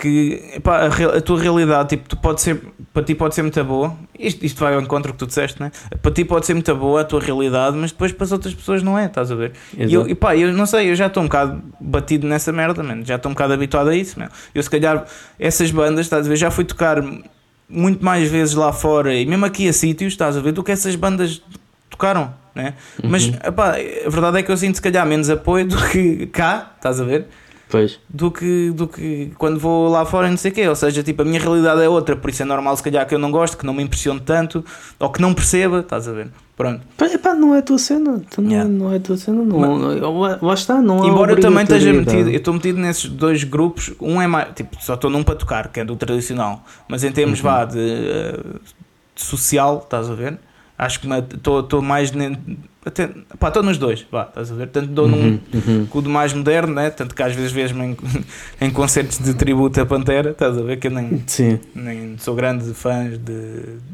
que epá, a, a tua realidade, tipo, tu pode ser, para ti pode ser muito boa, isto, isto vai ao encontro que tu disseste, né? para ti pode ser muito boa a tua realidade, mas depois para as outras pessoas não é, estás a ver? E eu, Exato. e pá, eu não sei, eu já estou um bocado batido nessa merda, mano. já estou um bocado habituado a isso. Mano. Eu, se calhar, essas bandas, estás a ver, já fui tocar muito mais vezes lá fora e mesmo aqui a sítios, estás a ver, do que essas bandas tocaram, né? Mas, Uhum. epá, a verdade é que eu sinto, se calhar, menos apoio do que cá, estás a ver? Pois. Do que, do que quando vou lá fora e não sei o quê. Ou seja, tipo, a minha realidade é outra, por isso é normal, se calhar, que eu não gosto, que não me impressione tanto ou que não perceba, estás a ver? Pronto. Pá, epá, não é a tua cena. Tu Não, Yeah. não é a tua cena. Não, lá, lá está, não há Embora eu também esteja metido, eu estou metido nesses dois grupos, um é mais, tipo, só estou num para tocar, que é do tradicional, mas em termos Uhum. vá de, eh, de social, estás a ver? Acho que estou mais até, pá, estou nos dois, vá, estás a ver? Tanto dou num Uhum, uhum. com o mais moderno, né? tanto que às vezes vejo-me em, *laughs* em concertos de tributo a Pantera, estás a ver? Que eu nem, Sim. nem sou grande fã de,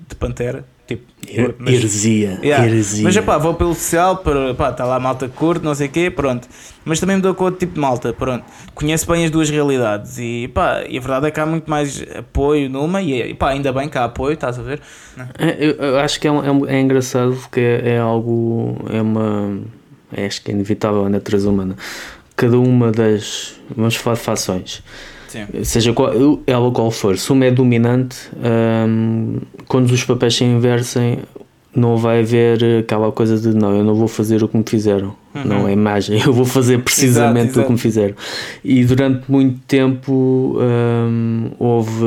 de Pantera, tipo, Her- mas- Heresia. Yeah. Heresia. Mas pá, vou pelo social, pá, está lá a malta que curte, não sei o quê, pronto. Mas também me dou com outro tipo de malta, pronto. Conheço bem as duas realidades e pá, e a verdade é que há muito mais apoio numa e pá, ainda bem que há apoio, estás a ver? É, eu, eu acho que é, um- é, é engraçado porque é, é algo, é uma, é, acho que é inevitável a natureza humana. Cada uma das, vamos falar de fações, Sim. seja qual, ela qual for, se uma é dominante, hum, quando os papéis se inversem, não vai haver aquela coisa de não, eu não vou fazer o que me fizeram. Uhum. Não é imagem, *laughs* eu vou fazer precisamente Exato, o que me fizeram. E durante muito tempo hum, houve.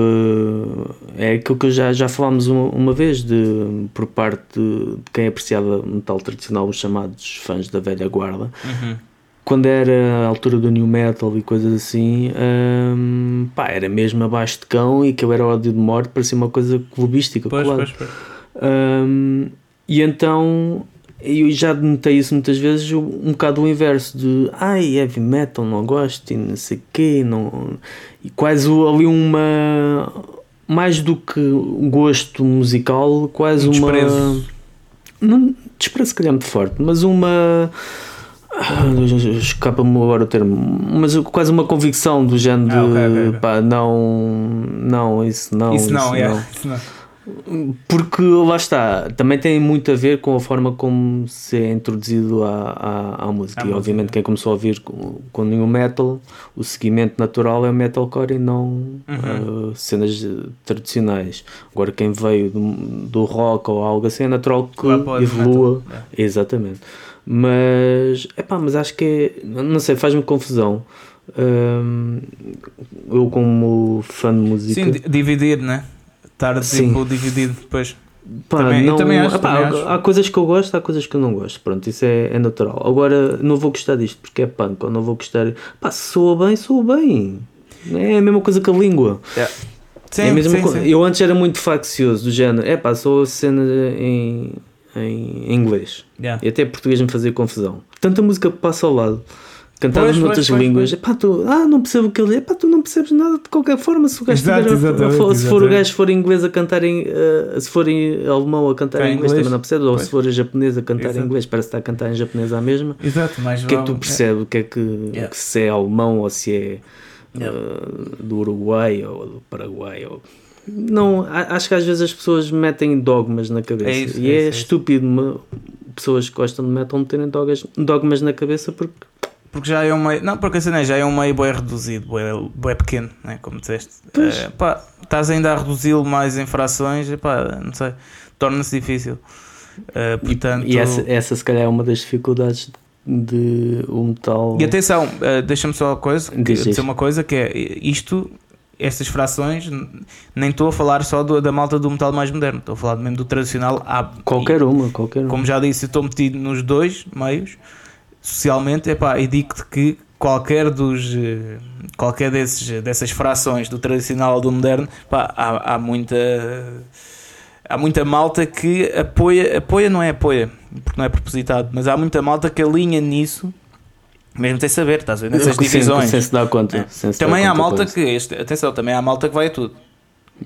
É aquilo que já, já falámos uma, uma vez, de, por parte de, de quem apreciava metal tradicional, os chamados fãs da velha guarda. Uhum. Quando era a altura do new metal e coisas assim, hum, pá, era mesmo abaixo de cão e que eu era ódio de morte, parecia uma coisa clubística. Pois, claro. pois, pois. Hum, e então eu já notei isso muitas vezes, um bocado o inverso de ai, heavy metal, não gosto e não sei o quê, não... e quase ali uma. mais do que gosto musical, quase Um uma. desprezo. Não, desprezo, se calhar, muito forte, mas uma. Escapa-me agora o termo, mas quase uma convicção do género Ah, ok, de ok, ok. pá, não, não, isso não. isso não, é. não. Isso não. Porque lá está, também tem muito a ver com a forma como se é introduzido à, à, à música. À e música. obviamente quem começou a ouvir com, com nenhum metal, o seguimento natural é o metalcore e não Uhum. uh, cenas tradicionais. Agora quem veio do, do rock ou algo assim é natural que evolua. metal, Exatamente. Mas, epá, mas acho que é, não sei, faz-me confusão. Hum, eu como fã de música Sim, di- dividir, né? Estar tipo dividido depois. Pá, Também- eu não, também acho, epá, também há-. Há coisas que eu gosto, há coisas que eu não gosto. Pronto, isso é, é natural. Agora, não vou gostar disto porque é punk, ou não vou gostar. Pá, se soa bem, soa bem. É a mesma coisa que a língua. Sim, é a mesma sim, coisa. sim. Eu antes era muito faccioso, do género, é pá, só a cena em, em inglês. Yeah. E até português me fazia confusão. Tanta música passa ao lado. Pois, pois, noutras pois, línguas, pois. epá, tu, ah, não percebo o que ele é, epá, tu não percebes nada de qualquer forma. Se o gajo Exato, tiver a- exatamente, se for o gajo for inglês a cantar em, eh, se for em alemão a cantar Em em inglês, inglês, também não percebes, ou pois. se for em japonês a cantar Exato. em inglês, parece que está a cantar em japonês à mesma. Exato, mais O que é que tu vale- percebes? O que é que, Yeah. que se é alemão ou se é Yeah. eh, do Uruguai ou do Paraguai? Ou... Não, acho que às vezes as pessoas metem dogmas na cabeça É isso, e é é, isso, é estúpido uma- pessoas que gostam de metal meterem dogmas, dogmas na cabeça porque Porque já é um meio. Não, porque a cena é, já é um meio bem reduzido, bem, bem pequeno, né? como disseste. Pois. Eh, pá, estás ainda a reduzi-lo mais em frações, e pá, não sei, torna-se difícil. Eh, portanto, E essa, essa se calhar é uma das dificuldades de o metal. E atenção, eh, deixa-me só uma coisa, dizer uma coisa que é isto, estas frações, nem estou a falar só do- da malta do metal mais moderno, estou a falar mesmo do tradicional. Há, Qualquer uma, qualquer e, uma. como já disse, estou metido nos dois meios, socialmente, epá, e digo-te que qualquer dos eh, qualquer desses, dessas frações do tradicional ou do moderno, pá, há, há muita há muita malta que apoia, apoia não é apoia, porque não é propositado, mas há muita malta que alinha nisso, mesmo sem saber, estás a ver, nessas Sim, divisões. Sem se dar conta. É. se dar Também há conta malta que, este, atenção, também há malta que vai a tudo.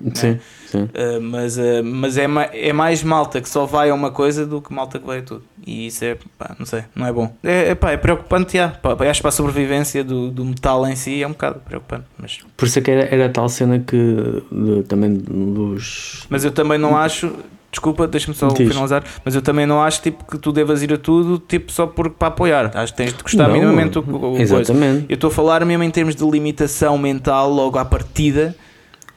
isso. Sim, sim. Uh, mas uh, mas é, ma- é mais malta que só vai a uma coisa do que malta que vai a tudo. E isso é, pá, não sei, não é bom. É, é, pá, é preocupante, já. Pá, acho que para a sobrevivência do, do metal em si é um bocado preocupante. Mas, Por isso é que era, era tal cena que de- também dos. mas eu também não acho. Desculpa, deixa-me só Diz. finalizar. Mas eu também não acho tipo, que tu devas ir a tudo tipo, só por, para apoiar. Acho que tens de gostar Não, minimamente o, o coisa. Exatamente. Eu estou a falar mesmo em termos de limitação mental logo à partida,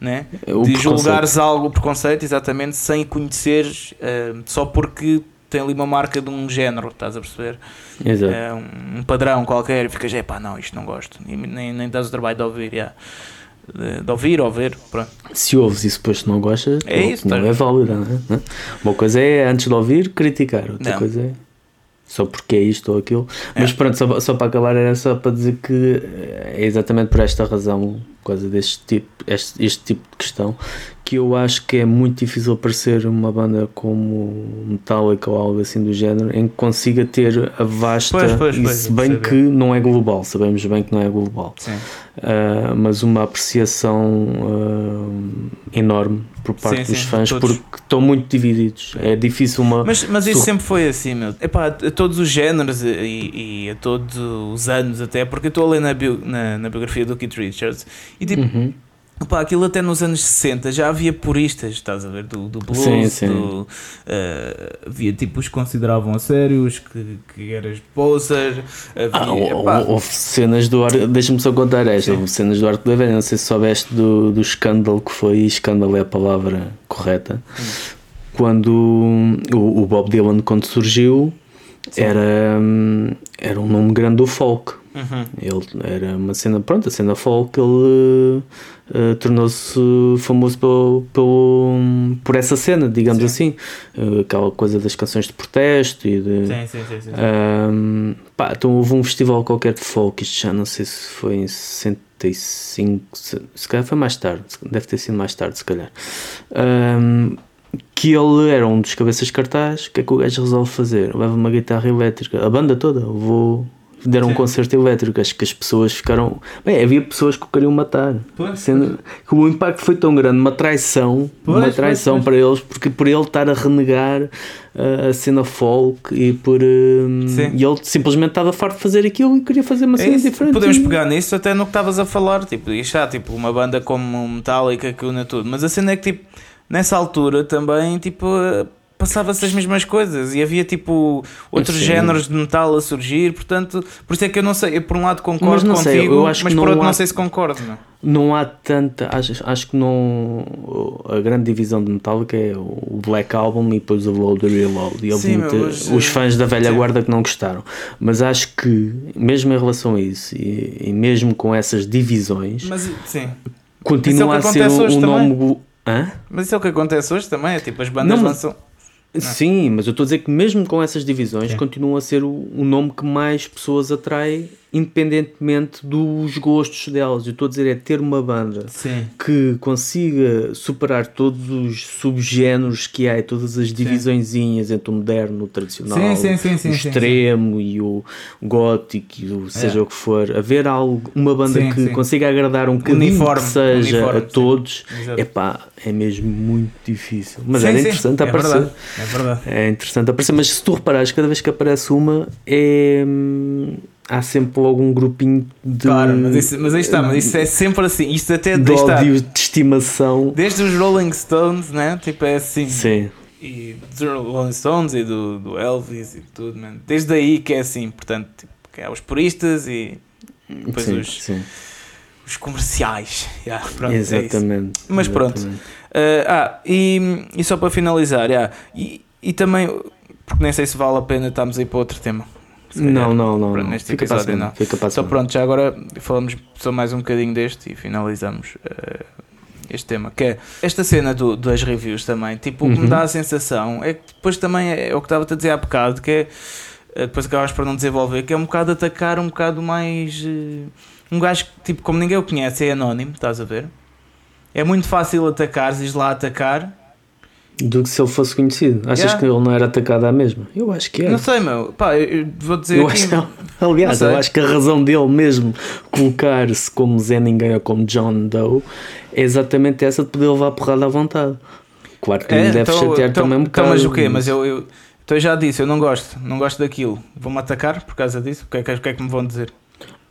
né? O de julgares algo, preconceito, exatamente, sem conheceres, eh, só porque tem ali uma marca de um género, estás a perceber? Exato. É um, padrão qualquer e ficas, é pá, não, isto não gosto, e nem, nem dás o trabalho de ouvir, já. De, ouvir ou ver, pronto. Se ouves e depois não gostas, É não, isso, não tá. é válida. Não é? Uma coisa é antes de ouvir criticar, outra Não. coisa é só porque é isto ou aquilo. É. Mas pronto, só, só para acabar, era só para dizer que é exatamente por esta razão, por causa deste tipo, este, este tipo de questão, que eu acho que é muito difícil aparecer uma banda como Metallica ou algo assim do género em que consiga ter a vasta. Pois, pois, pois, se bem que não é global, sabemos bem que não é global. Sim. Uh, mas uma apreciação uh, enorme por parte Sim, dos sim, fãs todos. porque estão muito divididos. É difícil uma. Mas, mas isso sempre foi assim, meu. Epá, a todos os géneros e, e a todos os anos até, porque eu estou a ler na, bio- na, na biografia do Keith Richards e tipo, Uhum. Opa, aquilo até nos anos 60 já havia puristas, estás a ver? Do, do blues, Sim, sim. do, eh, havia tipos que consideravam a sério, os que, que eras poser, havia, Ah, epá, houve cenas do ar. Deixa-me só contar esta. Sim. Houve cenas do Arco da Velha. Não sei se soubeste do, do escândalo que foi. Escândalo é a palavra correta. Quando o, o Bob Dylan, quando surgiu, era, hum, era um nome grande do folk. uhum, Ele era uma cena, pronto, a cena folk, ele eh, tornou-se famoso pelo, pelo- por essa cena, digamos assim, Eh, aquela coisa das canções de protesto e de. sim, sim, sim, sim. Ahm, pá, então houve um festival qualquer de folk, isto já não sei se foi em 65, se, se calhar foi mais tarde, deve ter sido mais tarde, se calhar. Ahm, que ele era um dos cabeças cartaz. O que é que o gajo resolve fazer? Leva uma guitarra elétrica, a banda toda. Vou deram um concerto elétrico. Acho que as pessoas ficaram. Bem, havia pessoas que o queriam matar. Pois, sendo que o impacto foi tão grande, uma traição, Pois, uma traição pois, para eles, porque por ele estar a renegar uh, a cena folk e por. uh, Sim. e ele simplesmente estava farto de fazer aquilo e queria fazer uma É cena diferente. Podemos pegar nisso até no que estavas a falar, tipo, e já, tipo, uma banda como Metallica que une tudo, mas a cena é que, tipo, nessa altura também, tipo, passava-se as mesmas coisas e havia, tipo, outros Sim. géneros de metal a surgir, portanto, por isso é que eu não sei, eu por um lado concordo Mas não sei, contigo, eu acho mas por não outro não há- sei se concordo, não. Não há tanta. Acho, acho que não. A grande divisão de Metallica é o Black Album e depois o Load and Reload. E houve Sim, muita- mas, os fãs da velha sim. guarda que não gostaram. Mas acho que, mesmo em relação a isso, e, e mesmo com essas divisões, Mas, sim, continua a é o que ser um, um nome. Hã? mas isso é o que acontece hoje também, é tipo, as bandas Não, lançam... Sim, mas eu estou a dizer que mesmo com essas divisões Sim. continua a ser o, o nome que mais pessoas atrai, independentemente dos gostos delas. Eu estou a dizer é ter uma banda Sim. que consiga superar todos os subgéneros que há, e todas as divisõezinhas entre o moderno, o tradicional, Sim, sim, sim, sim, o sim, extremo e o gótico e o seja É. o que for, haver algo, uma banda Sim, que sim. consiga agradar um bocadinho Uniforme, que seja uniforme, a sim. todos, Exato. epá, é mesmo muito difícil. Mas Sim, era sim, interessante é aparecer. É verdade. É interessante aparecer, mas se tu reparares, cada vez que aparece uma, é, hum, há sempre logo um grupinho de, Claro, mas, isso, mas aí está, mas isso é sempre assim, isto até de ódio, de estimação. Desde os Rolling Stones, né? Tipo, é assim. Sim, E dos Rolling Stones e do, do Elvis e tudo, man. Desde aí que é assim, portanto, tipo, que há os puristas e depois sim, os, sim. Os comerciais. *laughs* Yeah, pronto, é exatamente. Mas pronto. exatamente. Uh, ah, e, e só para finalizar, yeah, e, e também, porque nem sei se vale a pena estarmos aí para outro tema. Calhar. Não, não, não. pronto, neste Fica episódio não. Fica para Então pronto, já agora falamos só mais um bocadinho deste e finalizamos eh, este tema. Que é esta cena do, das reviews também. Tipo, o que me Uhum. dá a sensação é que depois também é, é o que estava a dizer há bocado, que é eh, depois acabas por não desenvolver, que é um bocado atacar um bocado mais eh, um gajo que tipo, como ninguém o conhece, é anónimo, estás a ver? É muito fácil atacar, ires lá atacar. Do que se ele fosse conhecido. Achas Yeah. que ele não era atacado à mesma? Eu acho que é. Não sei, meu, pá, eu, vou dizer Eu aqui. acho, *laughs* aliás, eu acho que a razão dele mesmo colocar-se como Zé Ninguém ou como John Doe é exatamente essa de poder levar a porrada à vontade. Claro que me deve chatear também um então, bocado. mas o quê? Mas eu, eu, então eu já disse, eu não gosto, não gosto daquilo. Vão-me atacar por causa disso? O que é que, é que me vão dizer?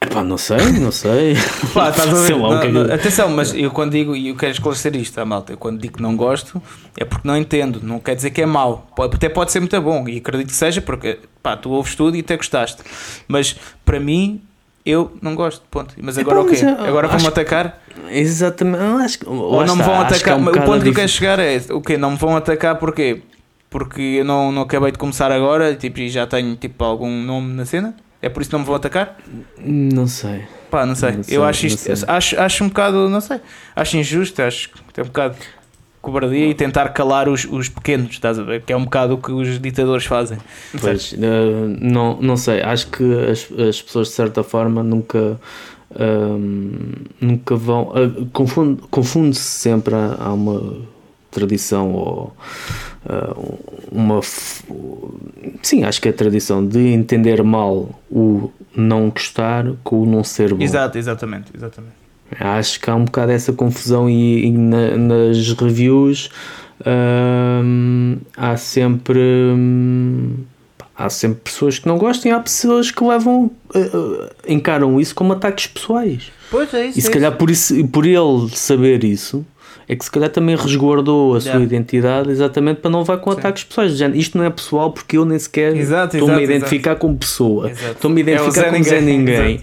Epá, não sei, não sei. *laughs* Estás a ver? Sei lá, Não, é não, Atenção, mas eu quando digo, e eu quero esclarecer isto, à malta, eu quando digo que não gosto é porque não entendo, não quer dizer que é mau, Pode- até pode ser muito bom, e acredito que seja, porque pá, tu ouves tudo e até gostaste, mas para mim, eu não gosto, ponto. Mas agora o quê? mas eu Agora vão-me atacar? Exatamente. Acho, Ou não me está, vão acho que há atacar? um o ponto que eu quero chegar é o quê? Não me vão atacar porquê? Porque eu não, não acabei de começar agora tipo, e já tenho tipo, algum nome na cena? É por isso que não me vão atacar? Não sei. Pá, não sei. Não sei, eu acho isto, acho, acho um bocado, não sei, acho injusto, acho que tem um bocado cobardia e tentar calar os, os pequenos, estás a ver? Que é um bocado o que os ditadores fazem. Pois, eh, não, não sei. Acho que as, as pessoas de certa forma nunca. ahm, nunca vão. confunde- Confunde-se sempre. Há, há uma tradição ou ah, uma. Sim, acho que é a tradição de entender mal o não gostar com o não ser bom. Exato, exatamente, exatamente. Acho que há um bocado essa confusão e, e na- nas reviews hum, há sempre hum, há sempre pessoas que não gostam e há pessoas que levam uh, uh, encaram isso como ataques pessoais Pois é isso. e se calhar por isso por ele saber isso é que se calhar também resguardou a sua identidade exatamente para não levar com Sim. ataques pessoais. Do género, Isto não é pessoal porque eu nem sequer Exato, estou-me a exato, identificar como pessoa. Exato. Estou-me a É identificar Zé como Zé Ninguém, Ninguém.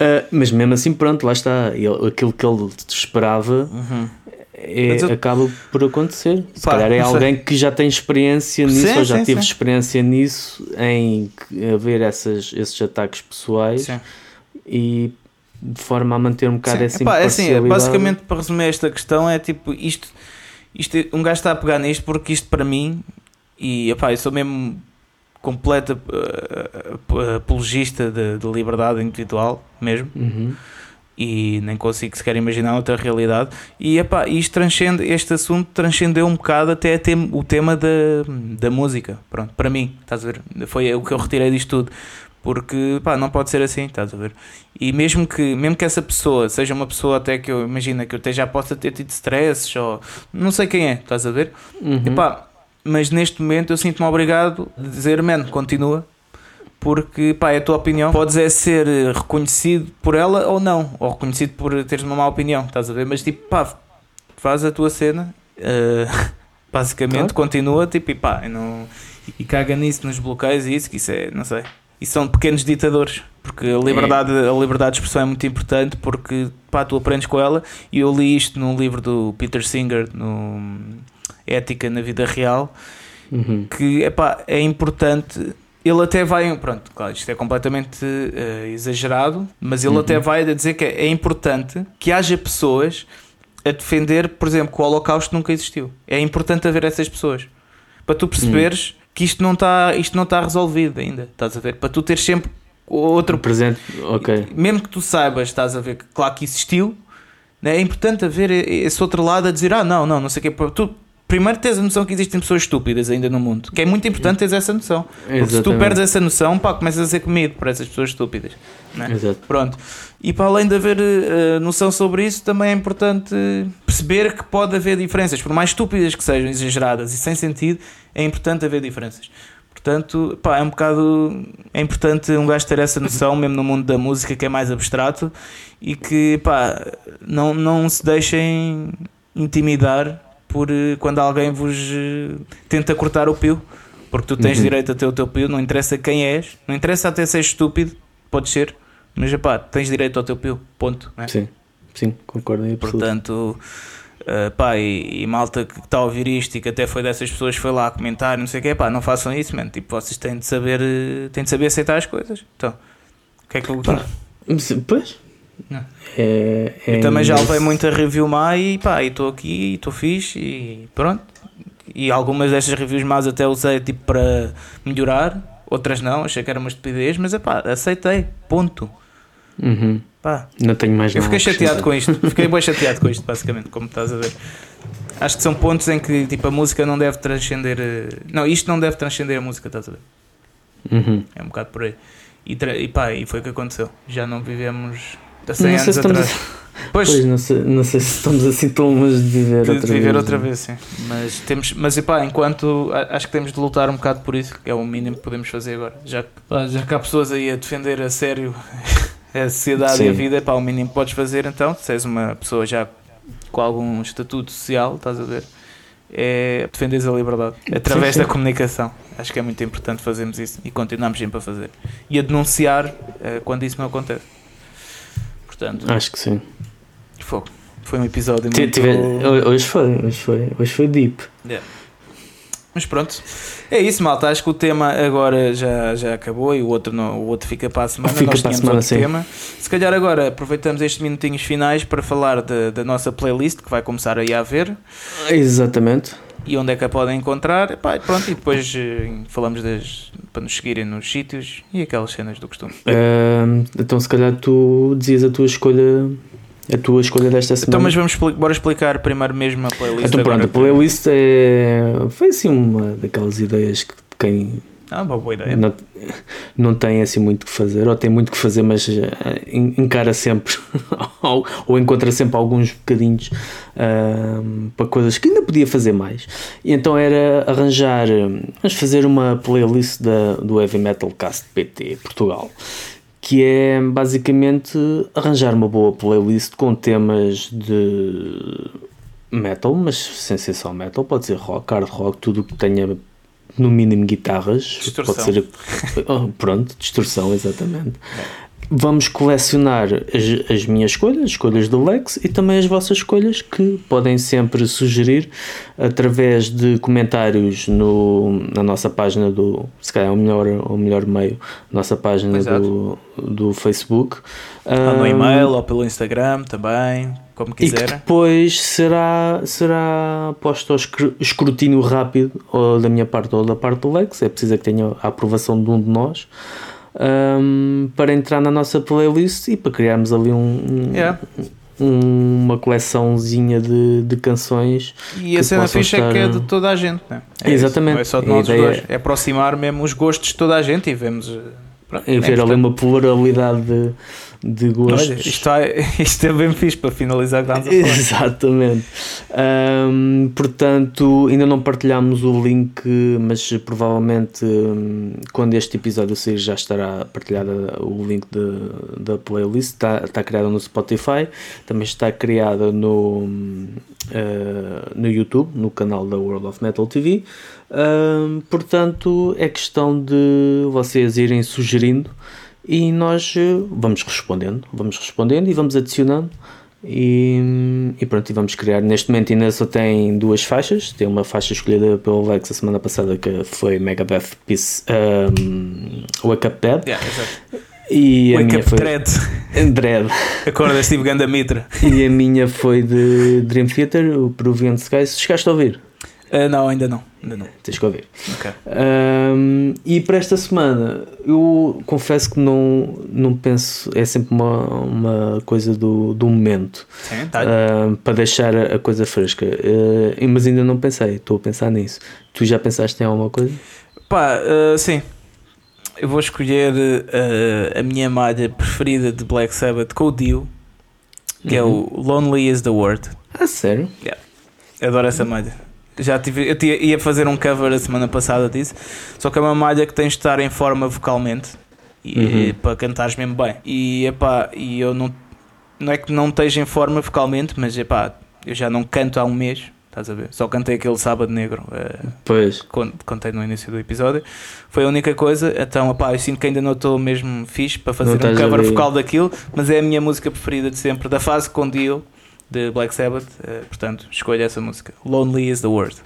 Ah, mas mesmo assim, pronto, lá está. Ele- aquilo que ele esperava Uhum. é- eu- acaba por acontecer. Se Pá, calhar é alguém que já tem experiência nisso Sim, ou já sim, teve sim. experiência nisso em haver essas, esses ataques pessoais e de forma a manter um bocado Sim. essa Epá, é assim, imparcialidade. basicamente para resumir esta questão é tipo isto, isto um gajo está a pegar nisto porque isto para mim e epá, eu sou mesmo completa uh, uh, apologista de, de liberdade individual mesmo Uhum. e nem consigo sequer imaginar outra realidade. E epá, isto transcende, este assunto transcendeu um bocado até tem, o tema da, da música. Pronto, para mim, estás a ver? Foi o que eu retirei disto tudo. Porque pá, não pode ser assim, estás a ver? E mesmo que, mesmo que essa pessoa seja uma pessoa até que eu imagino que eu até já possa ter tido stress ou não sei quem é, estás a ver? Uhum. Epá, mas neste momento eu sinto-me obrigado a dizer, man, continua, porque pá, é a tua opinião. Podes é ser reconhecido por ela ou não, ou reconhecido por teres uma má opinião, estás a ver? Mas tipo, pá, faz a tua cena, uh, *laughs* basicamente, claro. continua, tipo, e pá, não, e caga nisso nos bloqueios e isso, que isso é, não sei. E são pequenos ditadores, porque a liberdade, é. a liberdade de expressão é muito importante, porque pá, tu aprendes com ela. E eu li isto num livro do Peter Singer, no Ética na Vida Real, uhum. que epá, é importante ele até vai, pronto, claro, isto é completamente uh, exagerado, mas ele uhum. até vai a dizer que é, é, importante que haja pessoas a defender, por exemplo, que o Holocausto nunca existiu. É importante haver essas pessoas para tu perceberes uhum. Que isto não está isto não está resolvido ainda, estás a ver? Para tu teres sempre outro presente, ok. Mesmo que tu saibas, estás a ver que claro que existiu, né? é importante haver esse outro lado a dizer, ah, não, não, não sei o que, tu primeiro tens a noção que existem pessoas estúpidas ainda no mundo, que é muito importante teres essa noção. Porque se tu perdes essa noção, pá, começas a ser comido por essas pessoas estúpidas. Né? Exato. Pronto. E para além de haver uh, noção sobre isso, também é importante perceber que pode haver diferenças, por mais estúpidas que sejam, exageradas e sem sentido, é importante haver diferenças. Portanto, pá, é um bocado. É importante um gajo ter essa noção, mesmo no mundo da música que é mais abstrato, e que, pá, não, não se deixem intimidar por eh, quando alguém vos eh, tenta cortar o pio, porque tu tens uhum. direito a ter o teu pio, não interessa quem és, não interessa até ser estúpido, pode ser, mas pá, tens direito ao teu pio, ponto. É? Sim, sim, concordo em Portanto, uh, pá, e, e, malta que está a ouvir isto e que até foi dessas pessoas foi lá comentar, não sei o que, pá, não façam isso, mano, tipo, vocês têm de saber, têm de saber aceitar as coisas. Então, o que é que eu. Pá, pois, é, é eu também já levei muita review má e pá, estou aqui, estou fixe e pronto. E algumas destas reviews más até usei tipo para melhorar, outras não, achei que era uma estupidez, mas é pá, aceitei, ponto. Uhum. Pá, não tenho mais Eu fiquei chateado com isto, fiquei bem chateado com isto, basicamente, como estás a ver. Acho que são pontos em que tipo, a música não deve transcender. Eh, não, isto não deve transcender a música, estás a ver? Uhum. É um bocado por aí. E, e pá, e foi o que aconteceu. Já não vivemos há 100 anos atrás. *laughs* Pois, pois não, sei, não sei se estamos assim tão longe de viver de, outra de viver vez. outra vez, sim. Mas, temos, mas epá, enquanto acho que temos de lutar um bocado por isso, que é o mínimo que podemos fazer agora. Já, pá, já que há pessoas aí a defender a sério *laughs* a sociedade sim. e a vida, epá, o mínimo que podes fazer então, se és uma pessoa já com algum estatuto social, estás a ver, é defenderes a liberdade através sim, sim. da comunicação. Acho que é muito importante fazermos isso e continuamos sempre a fazer. E a denunciar uh, quando isso não acontece. Portanto, acho que sim. Foi, foi um episódio muito... Tive, hoje foi, hoje foi, hoje foi deep. Yeah. Mas pronto, é isso, malta. Acho que o tema agora já, já acabou e o outro, não, o outro fica para a semana. Fica Nós para a semana, sim. tema. Se calhar agora aproveitamos estes minutinhos finais para falar de, da nossa playlist que vai começar aí a ver. Exatamente. E onde é que a podem encontrar. Epá, pronto, e depois uh, falamos das, para nos seguirem nos sítios e aquelas cenas do costume. Então, se calhar tu dizias a tua escolha a tua escolha desta semana. Então, mas vamos bora explicar primeiro mesmo a playlist. Então, pronto, a playlist é, foi assim uma daquelas ideias que quem ah, uma boa ideia. Não, não tem assim muito que fazer, ou tem muito que fazer, mas uh, encara sempre *laughs* ou, ou, encontra sempre alguns bocadinhos para coisas que ainda podia fazer mais. E então era arranjar, vamos fazer uma playlist da, do Heavy Metal Cast PT Portugal que é basicamente arranjar uma boa playlist com temas de metal, mas sem ser só metal, pode ser rock, hard rock, tudo que tenha no mínimo guitarras, distorção. pode ser *laughs* pronto, distorção, exatamente. É vamos colecionar as, as, minhas escolhas, as escolhas do Lex e também as vossas escolhas que podem sempre sugerir através de comentários no, na nossa página do, se calhar é o melhor, o melhor meio, nossa página do, do Facebook. Ou no e-mail ou pelo Instagram também, como quiser. E que depois será, será posto ao escrutínio rápido ou da minha parte ou da parte do Lex, é preciso que tenha a aprovação de um de nós um, para entrar na nossa playlist e para criarmos ali um, Yeah. um- uma coleçãozinha de, de canções. E a cena ficha é que é estar- de toda a gente, né? É Exatamente. Não é só de nós dois. É aproximar mesmo os gostos de toda a gente e vemos. eh, pronto, E é ver ali uma pluralidade de, de gostos. Olha, isto, é, *laughs* isto é bem fixe para finalizar que a. *laughs* Exatamente. Ahm, portanto, ainda não partilhámos o link, mas provavelmente hum, quando este episódio sair já estará partilhado o link de- da playlist. Está, está criada no Spotify, também está criada no, ah, no YouTube, no canal da World of Metal TV. Ahm, portanto, é questão de vocês irem sugerindo e nós eh, vamos respondendo, vamos respondendo e vamos adicionando. E, e pronto, e vamos criar. Neste momento ainda só tem duas faixas. Tem uma faixa escolhida pelo Alex a semana passada que foi Megabeth Peace um, Wake Up Dead. Yeah, exato. E a Wake minha up foi dread. *laughs* Dread. Acordas tipo ganda mitra. E a minha foi de Dream Theater, o Peruvian Sky. Se chegaste a ouvir, Ah, não, ainda não. Ainda não. tens que ouvir. Um, e para esta semana, eu confesso que não, não penso, é sempre uma, uma coisa do, do momento Sim, tá. um, para deixar a coisa fresca. Uh, mas ainda não pensei, estou a pensar nisso. Tu já pensaste em alguma coisa? Pá, ah, sim. Eu vou escolher ah, a minha malha preferida de Black Sabbath com o Dio, que é Uhum. o Lonely is the Word. Ah, sério? Adoro essa malha. Já tive, eu tinha- ia fazer um cover a semana passada disso, só que é uma malha que tens de estar em forma vocalmente e, Uhum. para cantares mesmo bem. E epá, e eu não, não é que não esteja em forma vocalmente, mas epá, eu já não canto há um mês, estás a ver? Só cantei aquele sábado negro. eh, Pois. con- contei no início do episódio, foi a única coisa. Então, opá, eu sinto que ainda não estou mesmo fixe para fazer um cover vocal daquilo, mas é a minha música preferida de sempre, da fase com Dio de Black Sabbath. eh, portanto, escolho essa música. Lonely is the Word.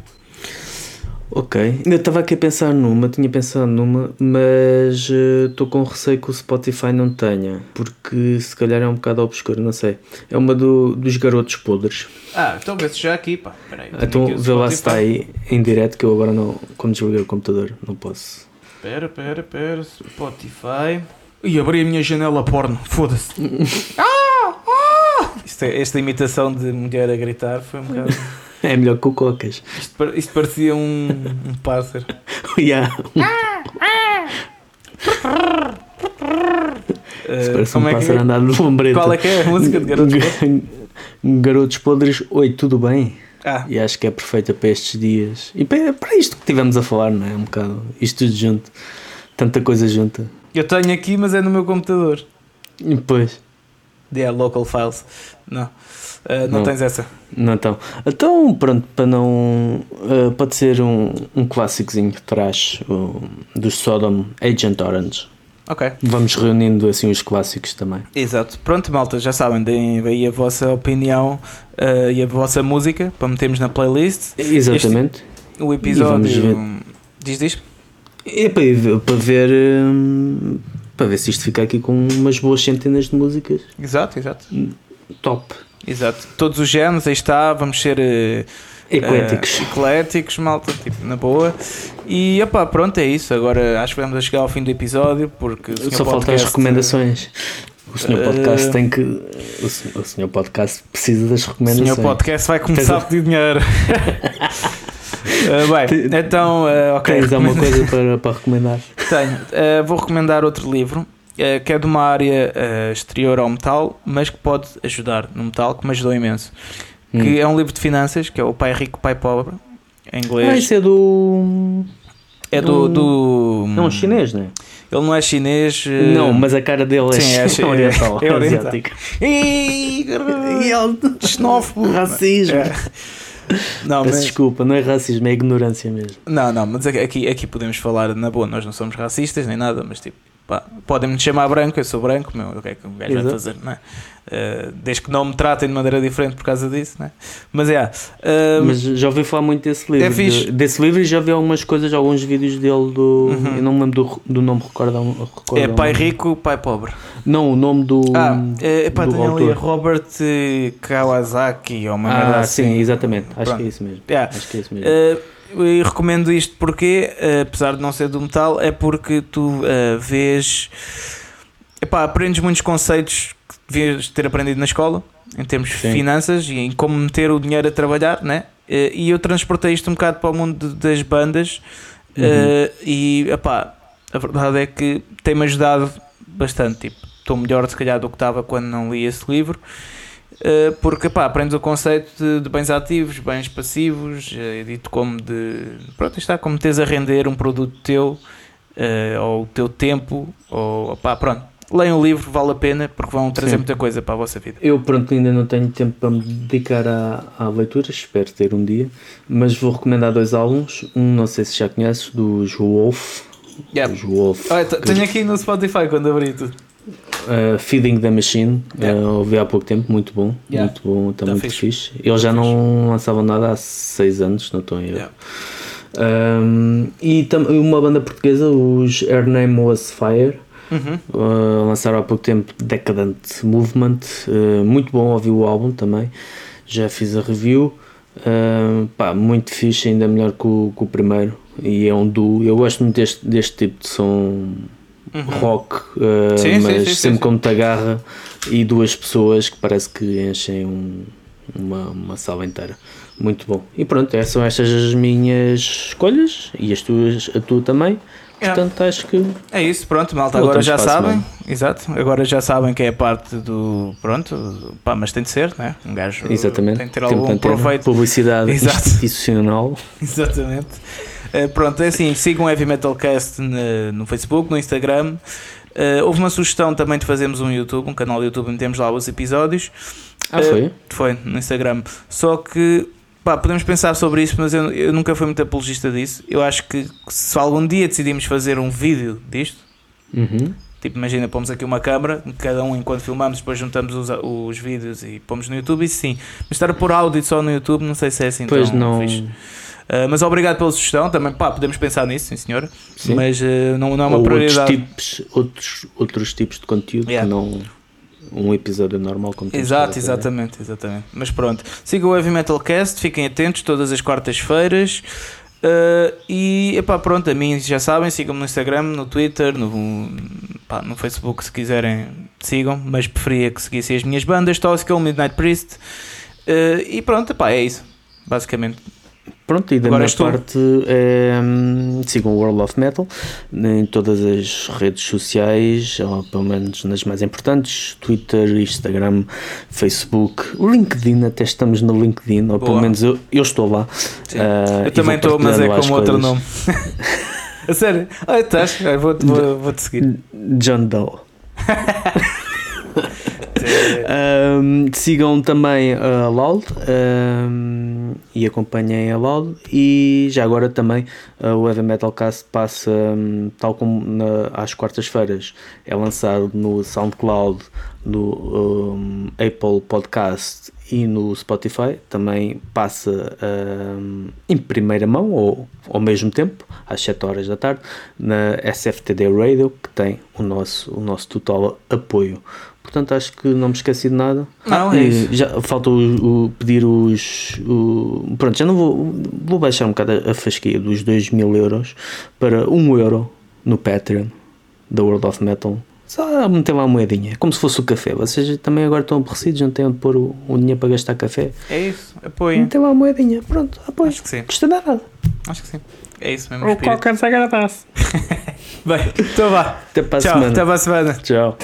Ok. Eu estava aqui a pensar numa, tinha pensado numa, mas estou com receio que o Spotify não tenha, porque se calhar é um bocado obscuro, não sei. É uma do, dos garotos podres. Ah, então vê-se já aqui, pá. Peraí, Então vê lá se está aí em direto que eu agora não, como desliguei o computador, não posso. Pera, pera, pera. Spotify. E abri a minha janela porno. Foda-se. *laughs* ah! Isto é- esta imitação de mulher a gritar foi um bocado. *laughs* É melhor que o Cocas. Isto, isto parecia um, um pássaro. *laughs* yeah. Eh, Parece como um é que- pássaro andar de lambreta. Qual é que é a música de garotos? *laughs* Garotos podres, oi, tudo bem? Ah, E acho que é perfeita para estes dias. E para, para isto que tivemos a falar, não é? Um bocado. Isto tudo junto. Tanta coisa junta. eu tenho aqui, mas é no meu computador. E Yeah, local files. Não. Eh, não, Não. tens essa. Não então. Então, pronto, para não. eh, pode ser um, um clássicozinho que traz o, dos Sodom Agent Orange. Ok. Vamos reunindo assim os clássicos também. Exato. Pronto, malta, já sabem, deem aí a vossa opinião eh, e a vossa música para metermos na playlist. Exatamente. O episódio. Diz, diz? E para, para ver. hum, para ver se isto fica aqui com umas boas centenas de músicas. Exato, exato. Top. Exato. Todos os géneros, aí está, vamos ser eh, Ecléticos. eh, ecléticos, malta, tipo, na boa. E opá, pronto, é isso. Agora acho que vamos a chegar ao fim do episódio porque o Só faltam as recomendações. O senhor Eh, podcast tem que. O senhor, o senhor podcast precisa das O recomendações. senhor podcast vai começar a pedir dinheiro. *laughs* Eh, bem, então, eh, ok. Tens alguma coisa para, *laughs* para recomendar? Tenho. Eh, vou recomendar outro livro que é de uma área exterior ao metal, mas que pode ajudar no metal, que me ajudou imenso. Que Hum. é um livro de finanças, que é o Pai Rico, Pai Pobre, em inglês. Ah, isso é do. é do, do. É um chinês, não é? Ele não é chinês. Não, mas a cara dele é, sim, é chi- *laughs* oriental. é oriental. asiático. E xenófobo. *laughs* Racismo. É. Não, Peço mas, desculpa, não é racismo, é ignorância mesmo. não, não, mas aqui, aqui podemos falar na boa. Nós não somos racistas nem nada, mas tipo, podem-me chamar branco, eu sou branco, meu, o que é que um gajo vai Exato. fazer, não é? Eh, desde que não me tratem de maneira diferente por causa disso, não é? Mas é. eh, Mas já ouvi falar muito desse livro. É de- desse livro e já vi algumas coisas, alguns vídeos dele do. Uhum. Eu não me lembro do, do nome, recorda, recorda é pai rico, pai pobre. Não, o nome do. Ah, é, pá, do tem ali autor. Robert eh, Kawasaki ou uma merda Ah, assim. sim, exatamente. Acho Pronto. que é isso mesmo. Yeah. Acho que é isso mesmo. Eh, e recomendo isto porque, uh, apesar de não ser do metal, é porque tu uh, vês. Epá, aprendes muitos conceitos que devias ter aprendido na escola, em termos de Sim. finanças e em como meter o dinheiro a trabalhar, né? Uh, e eu transportei isto um bocado para o mundo de- das bandas Uhum. uh, e, epá, a verdade é que tem-me ajudado bastante. Tipo, estou melhor, se calhar, do que estava quando não li esse livro. Uh, porque pá, aprendes o conceito de, de bens ativos, bens passivos, uh, dito como de pronto, está como tens a render um produto teu, uh, ou o teu tempo, ou pá, pronto. Leiam o livro, vale a pena, porque vão trazer Sim. muita coisa para a vossa vida. Eu, pronto, ainda não tenho tempo para me dedicar à, à leitura, espero ter um dia, mas vou recomendar dois álbuns. Um, não sei se já conheces, dos Wolf. Yeah. Os Wolf. Tenho aqui no Spotify quando abri tudo. Uh, Feeding the Machine, Yeah. uh, ouvi há pouco tempo, muito bom, Yeah. muito bom, está Tá muito fixe. fixe. Eles já não lançavam nada há seis anos, não estou em erro. Yeah. Um, e uma banda portuguesa, os Her Name Was Fire, Uhum. uh, lançaram há pouco tempo Decadent Movement, uh, muito bom, ouvi o álbum também, já fiz a review, uh, pá, muito fixe, ainda melhor que o, que o primeiro, e é um duo, eu gosto muito deste, deste tipo de som Uhum. rock, uh, Sim, mas sim, sim, sempre com muita garra e duas pessoas que parece que enchem um- uma, uma sala inteira. Muito bom. E pronto, essas são estas as minhas escolhas e as tuas, a tua também. Yeah. Portanto, acho que É isso, pronto, malta. Agora já a sabem, exato. Agora já sabem que é parte do. Pronto, pá, mas tem de ser, né? Um gajo exatamente tem de ter de algum proveito publicidade *laughs* Exato. institucional. *laughs* Exatamente. Eh, pronto, é assim, sigam o Heavy Metal Cast na- no Facebook, no Instagram. Eh, houve uma sugestão também de fazermos um YouTube, um canal do YouTube onde temos lá os episódios. Ah, foi? Foi, no Instagram. Só que, pá, podemos pensar sobre isso, mas eu, eu nunca fui muito apologista disso. Eu acho que se algum dia decidimos fazer um vídeo disto, Uhum. tipo, imagina, pomos aqui uma câmara, cada um enquanto filmamos, depois juntamos os, os vídeos e pomos no YouTube, isso sim. Mas estar a pôr áudio só no YouTube, não sei se é assim Pois tão não. fixe. Uh, mas obrigado pela sugestão, também pá, podemos pensar nisso, sim senhora. Sim. Mas uh, não, não é uma Ou outros prioridade. tipos, outros, outros tipos de conteúdo Yeah. que não um episódio normal como Exato, exatamente, exatamente. Mas pronto, sigam o Heavy Metal Cast, fiquem atentos todas as quartas-feiras. Uh, e epá, pronto, a mim já sabem, sigam-me no Instagram, no Twitter, no, pá, no Facebook se quiserem, sigam, mas preferia que seguissem as minhas bandas, Toxical, Midnight Priest. Uh, e pronto, epá, é isso, basicamente. Pronto, e da Agora minha és tu. parte é, sigam o World of Metal em todas as redes sociais, ou pelo menos nas mais importantes, Twitter, Instagram, Facebook, o LinkedIn, até estamos no LinkedIn, ou pelo Boa. menos eu, eu estou lá. Ah, Eu também vou estou, mas é partilhando lá as com outro nome. *laughs* a sério? Ah, estás? Ah, Vou-te vou, vou-te seguir. John Doe. *laughs* *laughs* Um, sigam também a Loud um, e acompanhem a Loud e já agora também uh, o Heavy Metal Cast passa um, tal como na- às quartas-feiras. É lançado no SoundCloud no Apple Podcast e no Spotify. Também passa um, em primeira mão ou ao mesmo tempo às 7 horas da tarde na SFTD Radio que tem o nosso, o nosso total apoio Portanto, acho que não me esqueci de nada. Não, é isso. Já falta o, o pedir os. o- pronto, já não vou. Vou baixar um bocado a, a fasquia dos 2 mil euros para 1 euro no Patreon da World of Metal. Só meter lá uma moedinha, é como se fosse o café. Vocês também agora estão aborrecidos, não têm onde pôr o, o dinheiro para gastar café. É isso, apoiem. Meter lá uma moedinha, pronto, apoio. Acho que sim. Custa nada. Acho que sim. É isso mesmo. O espírito. qualquer se agradece. *laughs* Bem, então vá. Até para a Tchau, semana. até para a semana. Tchau.